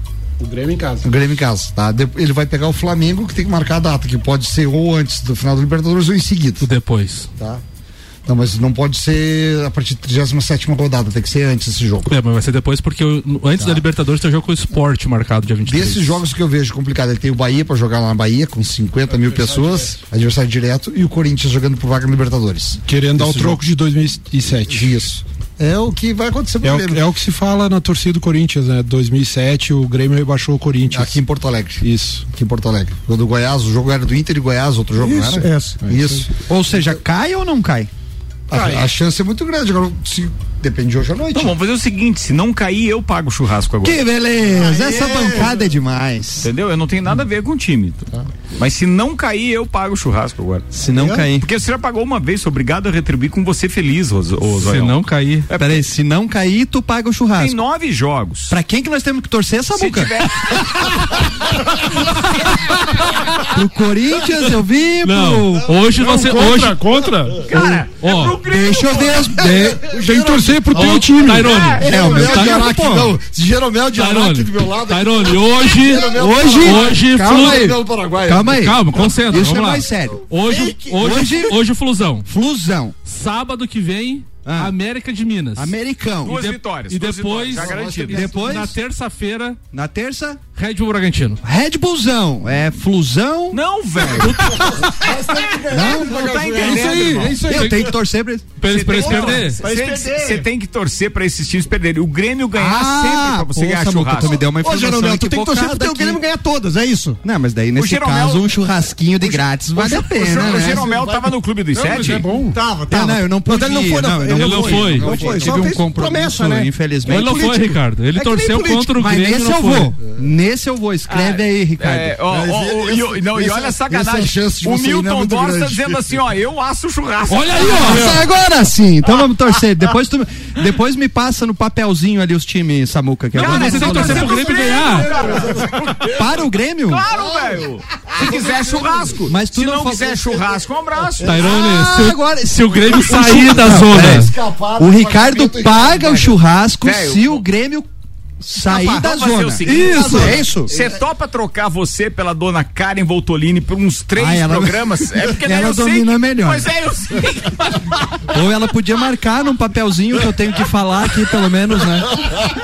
Speaker 6: O Grêmio em casa.
Speaker 4: O Grêmio em casa, tá? Ele vai pegar o Flamengo, que tem que marcar a data, que pode ser ou antes do final do Libertadores ou em seguida.
Speaker 2: Depois.
Speaker 4: Tá? Não, mas não pode ser a partir da 37 rodada, tem que ser antes esse jogo.
Speaker 2: É, mas vai ser depois porque eu, antes tá. da Libertadores tem o jogo com o esporte marcado dia 23.
Speaker 4: Desses jogos que eu vejo complicado, ele tem o Bahia para jogar lá na Bahia com 50 mil pessoas, direto. adversário direto, e o Corinthians jogando por vaga na Libertadores.
Speaker 6: Querendo dar o troco jogo. de 2007.
Speaker 4: Isso. É o que vai acontecer
Speaker 6: é o, é o, que se fala na torcida do Corinthians, né? 2007 o Grêmio rebaixou o Corinthians.
Speaker 4: Aqui em Porto Alegre.
Speaker 6: Isso.
Speaker 4: Aqui em Porto Alegre. O do Goiás, o jogo era do Inter e Goiás, outro jogo
Speaker 11: isso,
Speaker 4: não era?
Speaker 11: Isso.
Speaker 4: É isso.
Speaker 3: Ou seja, cai ou não cai?
Speaker 4: A, a, chance é muito grande. Agora, se depende de hoje à noite.
Speaker 1: Então, vamos fazer o seguinte: se não cair, eu pago o churrasco agora.
Speaker 3: Que beleza! Aê. Essa bancada é demais.
Speaker 1: Entendeu? Eu não tenho nada a ver com o time. Tá? Mas se não cair, eu pago o churrasco agora.
Speaker 3: Se não é? cair.
Speaker 1: Porque você já pagou uma vez, sou obrigado a retribuir com você feliz, Ros
Speaker 3: Se não cair.
Speaker 1: É, Peraí, se não cair, tu paga o churrasco.
Speaker 3: Tem nove jogos.
Speaker 1: Pra quem que nós temos que torcer essa boca? Tiver...
Speaker 3: pro Corinthians, eu vi.
Speaker 2: Não,
Speaker 3: pro...
Speaker 2: hoje não, você.
Speaker 6: Contra,
Speaker 2: hoje.
Speaker 6: Contra?
Speaker 1: Cara,
Speaker 3: ó, é pro deixa eu ver as.
Speaker 6: De... Tem que torcer pro teu time.
Speaker 3: Tairone.
Speaker 4: É, o meu de Araque, não. Jeromel de Araque do meu lado.
Speaker 2: Tairone, hoje.
Speaker 3: Hoje.
Speaker 2: Hoje.
Speaker 3: Calma aí.
Speaker 2: Calma aí. Calma, concentra.
Speaker 3: Isso é mais sério.
Speaker 2: Hoje, hoje, hoje, Flusão.
Speaker 3: Flusão.
Speaker 2: Sábado que vem, ah. América de Minas.
Speaker 3: Americão.
Speaker 1: Duas
Speaker 2: e
Speaker 1: de, vitórias.
Speaker 2: E depois,
Speaker 1: vitórias,
Speaker 3: depois
Speaker 2: na terça-feira.
Speaker 3: Na terça?
Speaker 2: Red Bull Bragantino.
Speaker 3: Red Bullzão. É Flusão?
Speaker 1: Não, velho.
Speaker 3: não, não tá entendendo. É isso aí, é isso aí. Eu tenho que torcer pra,
Speaker 2: pra eles, pra eles perderem.
Speaker 1: Você tem que torcer pra esses times perderem. O Grêmio ganhar ah, sempre pra você ganhar churrasco.
Speaker 3: Tu me deu uma informação Ô, Jeromel,
Speaker 11: tu tem que torcer pro o Grêmio ganhar todas, é isso?
Speaker 3: Não, mas daí nesse caso um churrasquinho de grátis vale a pena,
Speaker 1: né? O Jeromel tava no clube dos sete?
Speaker 3: É.
Speaker 11: Tava, tava.
Speaker 3: Não, eu não pude.
Speaker 2: Ele não foi, não. Ele não foi. Não foi.
Speaker 3: Teve um compromisso, né? infelizmente.
Speaker 2: Ele não foi, Ricardo. Ele torceu contra o Grêmio. Mas
Speaker 3: nesse eu vou. Nesse eu vou. Escreve aí, Ricardo. É,
Speaker 1: e, não, e olha a sacanagem. o Milton Borges tá dizendo assim, ó, eu asso o churrasco.
Speaker 3: Olha aí, ó. Agora sim. Então vamos torcer. Depois, tu, depois me passa no papelzinho ali os times, Samuca. Que
Speaker 2: Cara, você tem que torcer pro Grêmio ganhar.
Speaker 3: Para o Grêmio?
Speaker 1: Claro, velho. Se quiser churrasco. Mas tu se não, não quiser churrasco, um abraço.
Speaker 2: Tairone, ah, se, agora, se o Grêmio sair da zona.
Speaker 3: É. O Ricardo paga o churrasco se o Grêmio Sair da zona.
Speaker 1: isso, é isso. Você topa trocar você pela dona Karen Voltolini por uns três ah, ela, programas?
Speaker 3: É porque ela domina melhor.
Speaker 1: Pois é, eu sei.
Speaker 3: Ou ela podia marcar num papelzinho que eu tenho que falar aqui, pelo menos, né?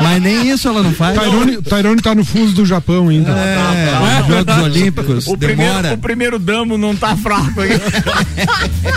Speaker 3: Mas nem isso ela não faz.
Speaker 6: Tairone, Tairone tá no fuso do Japão ainda.
Speaker 3: É, tá, tá, Jogos Olímpicos.
Speaker 1: O
Speaker 3: demora.
Speaker 1: primeiro, o primeiro damo não tá fraco aí.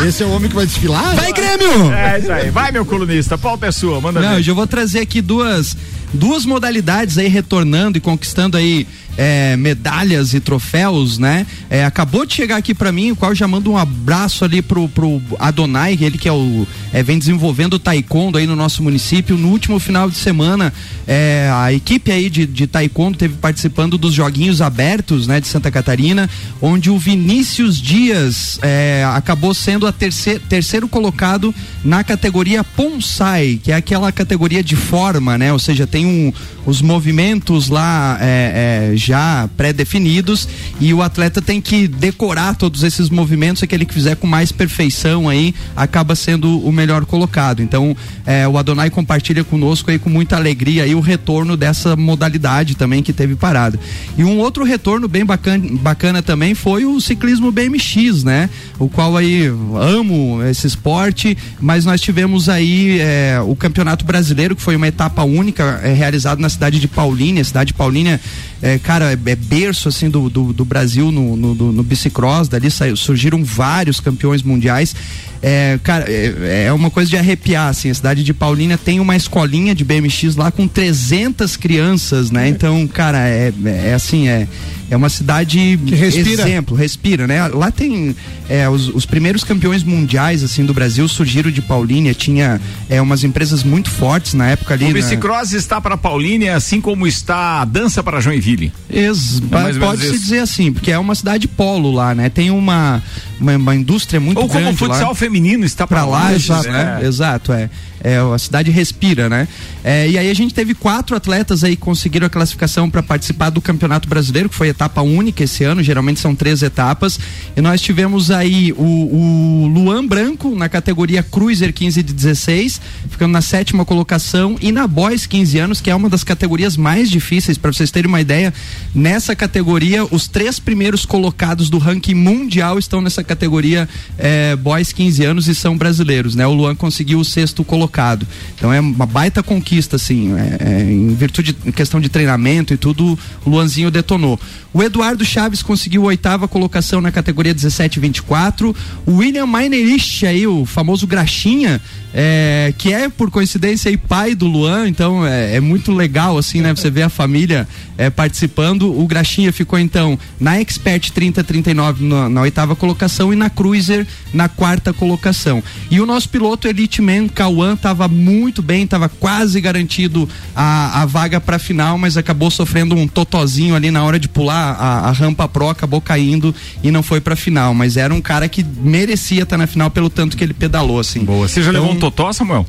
Speaker 4: Esse é o homem que vai desfilar?
Speaker 3: Vai, Grêmio!
Speaker 1: É isso aí. Vai, meu colunista. A pauta é sua. Manda
Speaker 3: Não, ver. eu vou trazer aqui duas duas modalidades aí retornando e conquistando aí é, medalhas e troféus, né? É, acabou de chegar aqui para mim, o qual já mando um abraço ali pro, pro Adonai, ele que é o é, vem desenvolvendo o taekwondo aí no nosso município. No último final de semana, é, a equipe aí de, de taekwondo teve participando dos joguinhos abertos, né, de Santa Catarina, onde o Vinícius Dias é, acabou sendo a terceiro, terceiro colocado na categoria Ponsai, que é aquela categoria de forma, né? Ou seja, tem um, os movimentos lá é, é, já pré-definidos e o atleta tem que decorar todos esses movimentos, aquele que fizer com mais perfeição aí acaba sendo o melhor colocado. Então, é, o Adonai compartilha conosco aí com muita alegria aí o retorno dessa modalidade também que teve parada. E um outro retorno bem bacana, bacana também foi o ciclismo BMX, né? O qual aí amo esse esporte, mas nós tivemos aí é, o Campeonato Brasileiro, que foi uma etapa única é, realizada na cidade de Paulínia. Cidade de Paulínia é, cara, é, é berço assim do, do, do Brasil no, no, no, no bicicross, dali saiu, surgiram vários campeões mundiais. É, cara, é, é, uma coisa de arrepiar, assim, a cidade de Paulínia tem uma escolinha de BMX lá com 300 crianças, né? Então, cara, é, é assim, é, é uma cidade
Speaker 11: que respira.
Speaker 3: exemplo, respira, né? Lá tem é, os, os, primeiros campeões mundiais, assim, do Brasil surgiram de Paulínia, tinha é, umas empresas muito fortes na época ali. O
Speaker 1: bicicross está para Paulínia, assim como está a dança para Joinville.
Speaker 3: Ex é pode-se dizer assim, porque é uma cidade polo lá, né? Tem uma, uma, uma indústria muito
Speaker 1: Ou
Speaker 3: grande
Speaker 1: como o futsal
Speaker 3: lá.
Speaker 1: feminino está para lá.
Speaker 3: Exato, né? Exato, é é, a cidade respira, né? É, e aí a gente teve quatro atletas aí que conseguiram a classificação para participar do Campeonato Brasileiro, que foi etapa única esse ano, geralmente são três etapas. E nós tivemos aí o, o Luan Branco na categoria Cruiser 15 de 16, ficando na sétima colocação, e na Boys 15 anos, que é uma das categorias mais difíceis, para vocês terem uma ideia, nessa categoria, os três primeiros colocados do ranking mundial estão nessa, categoria é, Boys 15 anos e são brasileiros, né? O Luan conseguiu o sexto colocado. Então é uma baita conquista, assim, é, é, em virtude de questão de treinamento e tudo, o Luanzinho detonou. O Eduardo Chaves conseguiu oitava colocação na categoria 17-24. O William Meinerich, aí, o famoso Graxinha, é, que é por coincidência pai do Luan, então é, é muito legal assim, né? Você vê a família é, participando. O Graxinha ficou então na Expert 3039 na, na oitava colocação e na Cruiser na quarta colocação. E o nosso piloto Elite Man Cauã estava muito bem, estava quase garantido a, a vaga para final, mas acabou sofrendo um totozinho ali na hora de pular a, a rampa pro, acabou caindo e não foi para final. Mas era um cara que merecia estar tá na final pelo tanto que ele pedalou assim.
Speaker 1: Boa. Você já então, levou um totó, Samuel?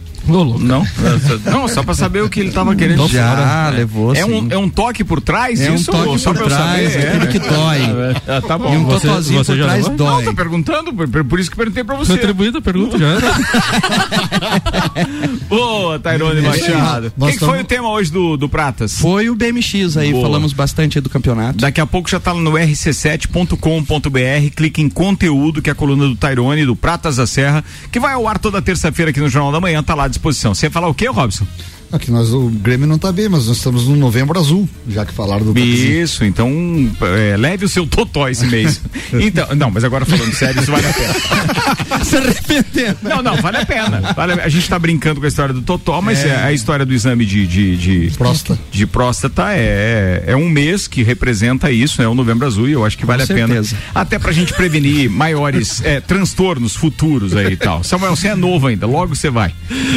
Speaker 3: Não?
Speaker 1: Não, só pra saber o que ele tava querendo.
Speaker 3: Já, fora. levou.
Speaker 1: É um, é um toque por trás?
Speaker 3: É um
Speaker 1: isso?
Speaker 3: toque
Speaker 1: só
Speaker 3: por trás,
Speaker 1: saber,
Speaker 3: é aquele que dói.
Speaker 1: Ah, tá bom.
Speaker 3: E um
Speaker 1: você,
Speaker 3: totozinho
Speaker 1: você
Speaker 3: por trás
Speaker 1: levou?
Speaker 3: dói.
Speaker 1: Não, tô perguntando, por, por, isso que perguntei pra você.
Speaker 2: Retribuída a pergunta, já era.
Speaker 1: Boa, Tairone Machado. O que, que, foi o tema hoje do, do Pratas?
Speaker 3: Foi o BMX aí, Boa. falamos bastante aí do campeonato.
Speaker 1: Daqui a pouco já tá no rc7.com.br, clique em conteúdo, que é a coluna do Tairone, do Pratas da Serra, que vai ao ar toda terça-feira aqui no Jornal da Manhã, tá lá à disposição. Você ia falar o quê, Robson?
Speaker 4: Aqui nós, o Grêmio não está bem, mas nós estamos no novembro azul, já que falaram do
Speaker 1: Isso, então é, leve o seu totó esse mês. então, não, mas agora falando sério, isso vale a pena.
Speaker 3: Se arrependendo.
Speaker 1: Não, não, vale a pena. Vale a, a gente está brincando com a história do totó, mas é. É, a história do exame de, de, de
Speaker 4: próstata,
Speaker 1: de próstata é, é um mês que representa isso, é o novembro azul e eu acho que vale com a certeza. pena. Até pra gente prevenir maiores é, transtornos futuros aí e tal. Samuel, você é novo ainda, logo você vai.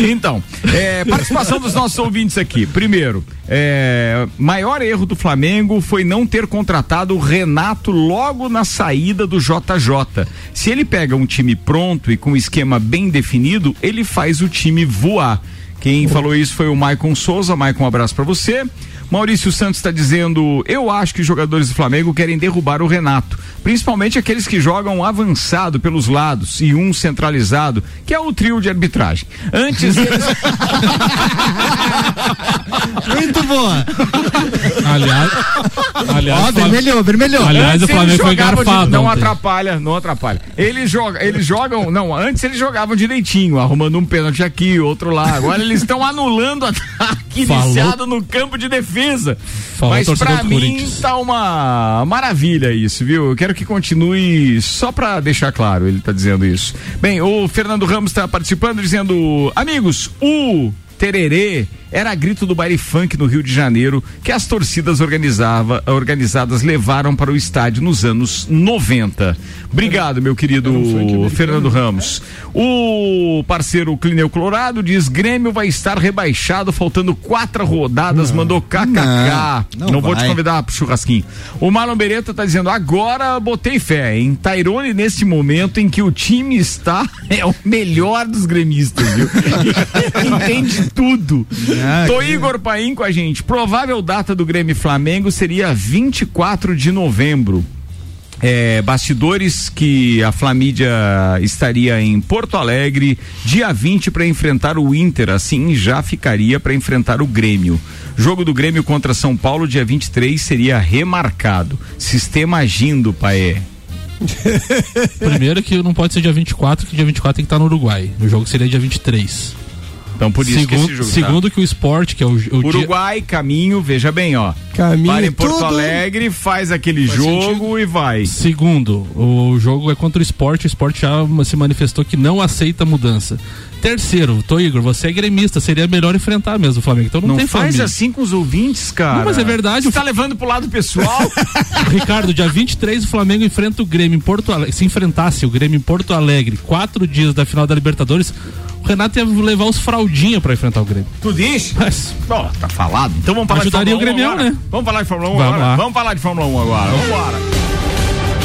Speaker 1: Então, é, participação dos nossos nossos ouvintes aqui. Primeiro, é, maior erro do Flamengo foi não ter contratado o Renato logo na saída do JJ. Se ele pega um time pronto e com um esquema bem definido, ele faz o time voar. Quem falou isso foi o Maicon Souza. Maicon, um abraço para você. Maurício Santos está dizendo: Eu acho que os jogadores do Flamengo querem derrubar o Renato, principalmente aqueles que jogam avançado pelos lados e um centralizado, que é o trio de arbitragem. Antes eles...
Speaker 3: Muito boa.
Speaker 2: Aliás, aliás,
Speaker 3: Ó, vermelhou, vermelhou.
Speaker 2: Aliás, o Flamengo foi garfado.
Speaker 1: De, não ontem. atrapalha, não atrapalha. Eles jogam, eles jogam, não, antes eles jogavam direitinho, arrumando um pênalti aqui, outro lá. Agora eles estão anulando ataque Falou. iniciado no campo de defesa. Falou Mas pra mim tá uma maravilha isso, viu? Eu quero que continue só pra deixar claro, ele tá dizendo isso. Bem, o Fernando Ramos está participando dizendo: Amigos, o Tererê era grito do baile funk no Rio de Janeiro que as torcidas organizava, organizadas levaram para o estádio nos anos 90. Obrigado, meu querido Fernando Ramos. O parceiro Clineu Colorado diz: Grêmio vai estar rebaixado, faltando quatro rodadas, não, mandou kkk. Não, não, não vou te convidar pro churrasquinho. O Marlon Beretta tá dizendo: agora botei fé em Tairone nesse momento em que o time está é o melhor dos gremistas, viu? Entende tudo. Ah, Tô Igor Paim com a gente. Provável data do Grêmio Flamengo seria 24 de novembro. É, bastidores que a Flamídia estaria em Porto Alegre dia 20 para enfrentar o Inter, assim já ficaria para enfrentar o Grêmio. Jogo do Grêmio contra São Paulo dia 23 seria remarcado. Sistema agindo, Paê.
Speaker 2: Primeiro que não pode ser dia 24, que dia 24 tem que estar no Uruguai. O jogo seria dia 23.
Speaker 1: Então por isso
Speaker 2: segundo,
Speaker 1: que jogo
Speaker 2: tá. Segundo tá. que o esporte, que é o, o
Speaker 1: Uruguai, dia... caminho, veja bem, ó.
Speaker 11: Caminho
Speaker 1: Para em Porto tudo. Alegre, faz aquele faz jogo sentido. e vai.
Speaker 2: Segundo, o jogo é contra o esporte, o esporte já se manifestou que não aceita mudança. Terceiro, Tô Igor, você é gremista, seria melhor enfrentar mesmo o Flamengo. Então não,
Speaker 1: não
Speaker 2: tem
Speaker 1: faz família. assim com os ouvintes, cara. Não,
Speaker 2: mas é verdade.
Speaker 1: Você tá levando pro lado pessoal?
Speaker 2: Ricardo, dia 23 o Flamengo enfrenta o Grêmio em Porto Alegre. Se enfrentasse o Grêmio em Porto Alegre, quatro dias da final da Libertadores, o Renato ia levar os fraldinha pra enfrentar o Grêmio.
Speaker 1: Tu diz? Mas, ó, tá falado. Então vamos falar
Speaker 2: Ajudaria
Speaker 1: de Fórmula
Speaker 2: o Grêmio, né?
Speaker 1: Vamos falar de Fórmula 1 vamos agora? Lá. Vamos falar de Fórmula 1 agora. Vamos embora.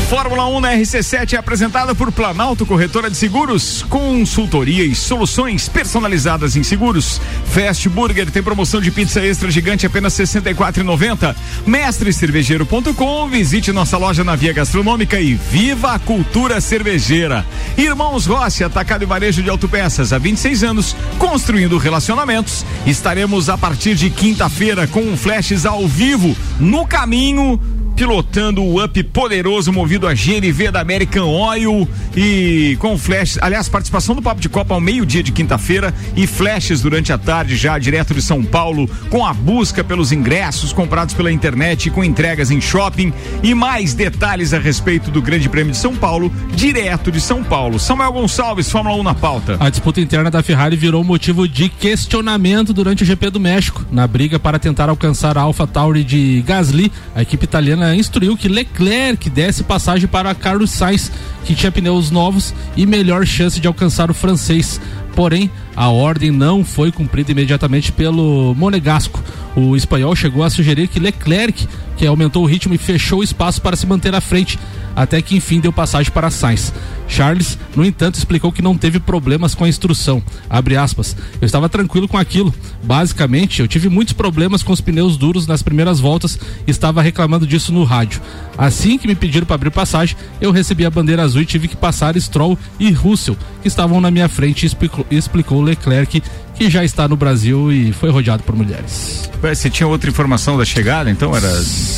Speaker 1: Fórmula 1 na RC7 é apresentada por Planalto Corretora de Seguros, consultoria e soluções personalizadas em seguros. Fast Burger tem promoção de pizza extra gigante apenas R$ 64,90. Mestrecervejeiro.com, visite nossa loja na Via Gastronômica e viva a cultura cervejeira. Irmãos Rossi, atacado e varejo de autopeças há 26 anos, construindo relacionamentos. Estaremos a partir de quinta-feira com flashes ao vivo no caminho pilotando o up poderoso movido a GNV da American Oil e com flashes. Aliás, participação do Papo de Copa ao meio-dia de quinta-feira e flashes durante a tarde já direto de São Paulo com a busca pelos ingressos comprados pela internet com entregas em shopping e mais detalhes a respeito do Grande Prêmio de São Paulo direto de São Paulo. Samuel Gonçalves, Fórmula 1 na pauta.
Speaker 2: A disputa interna da Ferrari virou motivo de questionamento durante o GP do México. Na briga para tentar alcançar a Alpha Tauri de Gasly, a equipe italiana instruiu que Leclerc desse passagem para Carlos Sainz, que tinha pneus novos e melhor chance de alcançar o francês. Porém, a ordem não foi cumprida imediatamente pelo Monegasco. O espanhol chegou a sugerir que Leclerc, que aumentou o ritmo e fechou o espaço para se manter à frente, até que enfim deu passagem para Sainz. Charles, no entanto, explicou que não teve problemas com a instrução. Aspas. Eu estava tranquilo com aquilo. Basicamente, eu tive muitos problemas com os pneus duros nas primeiras voltas e estava reclamando disso no rádio. Assim que me pediram para abrir passagem, eu recebi a bandeira azul e tive que passar Stroll e Russell, que estavam na minha frente, explicou, explicou Leclerc que já está no Brasil e foi rodeado por mulheres.
Speaker 1: Você tinha outra informação da chegada, então? Era.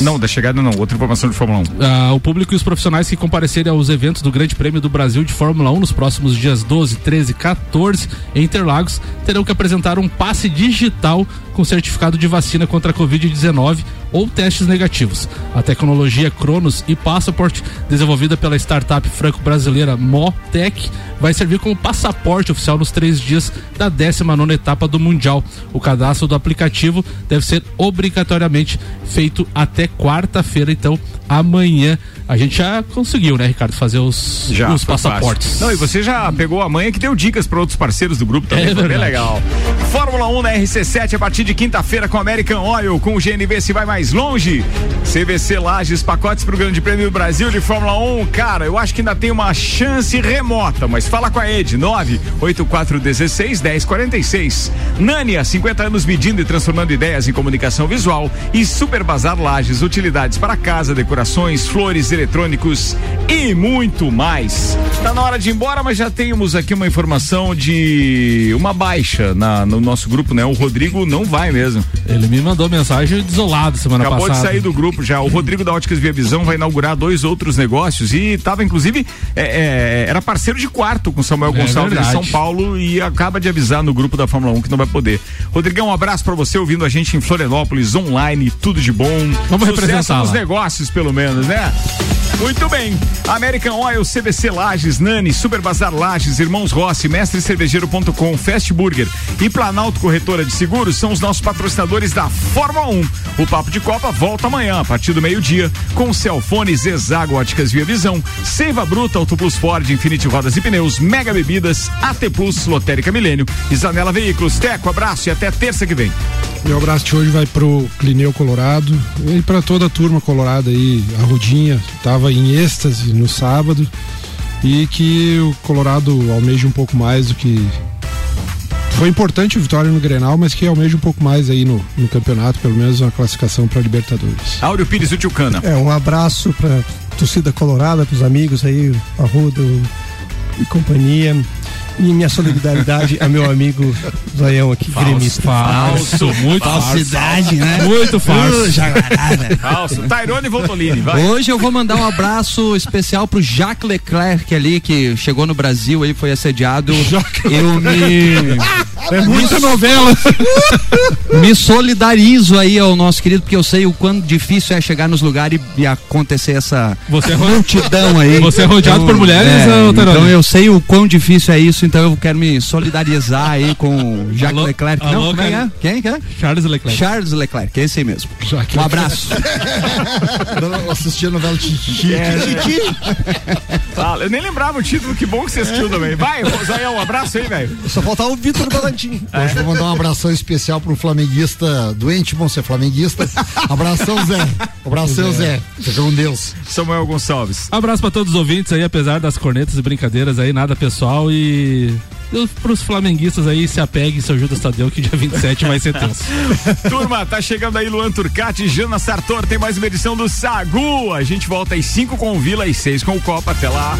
Speaker 1: Não, da chegada não, outra informação de Fórmula 1.
Speaker 2: Ah, o público e os profissionais que comparecerem aos eventos do Grande Prêmio do Brasil de Fórmula 1 nos próximos dias 12, 13 e 14 em Interlagos terão que apresentar um passe digital com certificado de vacina contra a Covid-19 ou testes negativos. A tecnologia Cronos e Passport, desenvolvida pela startup franco-brasileira Motec, vai servir como passaporte oficial nos três dias da 19 etapa do Mundial. O cadastro do aplicativo deve ser obrigatoriamente feito até quarta-feira, então amanhã a gente já conseguiu, né, Ricardo, fazer os, já, os passaportes.
Speaker 1: Fácil. Não, e você já pegou a manhã que deu dicas para outros parceiros do grupo também, é foi bem legal. Fórmula 1 na RC7 a partir de quinta-feira com American Oil, com o GNV se vai mais longe. CVC Lages, pacotes para o Grande Prêmio do Brasil de Fórmula 1. Cara, eu acho que ainda tem uma chance remota, mas fala com a Ed, 98416 1046. Nânia, 50 anos medindo e transformando ideias em comunicação visual e Super Bazar Lages, utilidades para casa, decorações, flores, eletrônicos e muito mais. Tá na hora de ir embora, mas já temos aqui uma informação de uma baixa na, no nosso grupo, né? O Rodrigo não vai mesmo.
Speaker 2: Ele me mandou mensagem desolado semana
Speaker 1: Acabou
Speaker 2: passada.
Speaker 1: Acabou de sair do grupo já. O Rodrigo da Óticas Via Visão vai inaugurar dois outros negócios e tava inclusive é, é, era parceiro de quarto com Samuel é Gonçalves de São Paulo e acaba de avisar no grupo da Fórmula 1 que não vai poder. Rodrigão, um abraço para você ouvindo a gente em Florianópolis online, tudo de bom.
Speaker 2: Vamos representar
Speaker 1: os negócios pelo menos, né? Muito bem. American Oil, CBC Lages, Nani, Super Bazar Lages, Irmãos Rossi, Mestre Cervejeiro.com, Fast Burger e Planalto Corretora de Seguros são os nossos patrocinadores da Fórmula 1. O Papo de Copa volta amanhã, a partir do meio-dia, com Celfone, Zezago Óticas Via Visão, Seiva Bruta, Auto Plus Ford, Infinity Rodas e Pneus, Mega Bebidas, AT Plus, Lotérica Milênio Zanela Veículos. Teco, abraço e até terça que vem.
Speaker 6: Meu abraço de hoje vai pro Clineu Colorado e para toda a turma colorada aí, a Rodinha tava em êxtase no sábado e que o Colorado almeja um pouco mais do que foi importante a vitória no Grenal, mas que almeja um pouco mais aí no, no campeonato, pelo menos uma classificação para Libertadores.
Speaker 1: Áureo Pires do Tchucana.
Speaker 11: É, um abraço para torcida colorada, para os amigos aí, Arruda e companhia. E minha solidariedade a meu amigo Zoião aqui,
Speaker 2: falso, gremista. Falso, muito falsidade, né? Muito falso.
Speaker 1: Uh, falso. Tairone Voltolini, vai.
Speaker 3: Hoje eu vou mandar um abraço especial pro Jacques Leclerc ali, que chegou no Brasil aí, foi assediado. eu me.
Speaker 2: É muita novela.
Speaker 3: me solidarizo aí ao nosso querido, porque eu sei o quão difícil é chegar nos lugares e, e acontecer essa
Speaker 2: Você é
Speaker 3: multidão aí.
Speaker 2: Você é rodeado então, por mulheres, é,
Speaker 3: Então eu sei o quão difícil é isso, então eu quero me solidarizar aí com o Jacques alô, Leclerc. Alô, Não, como é, é? Quem? Quem?
Speaker 2: Charles Leclerc.
Speaker 3: Charles Leclerc, esse aí mesmo. Jacques um abraço.
Speaker 4: Assistia a novela Titi. É,
Speaker 1: Fala, eu nem lembrava o título, que bom que você assistiu também. Vai, Rosael, um abraço aí, velho.
Speaker 11: Só faltava o Vitor
Speaker 4: É. Hoje vou mandar um abração especial pro flamenguista doente, bom ser flamenguista. Abração, Zé. Abração, Zé. Seja um Deus.
Speaker 1: Samuel Gonçalves.
Speaker 2: Abraço para todos os ouvintes aí, apesar das cornetas e brincadeiras aí, nada pessoal e para os flamenguistas aí, se apegue seu Judas Tadeu, que dia 27 vai ser tenso.
Speaker 1: Turma, tá chegando aí Luan Turcati, Jana Sartor, tem mais uma edição do Sagu. A gente volta às 5 com o Vila e 6 com o Copa. Até lá.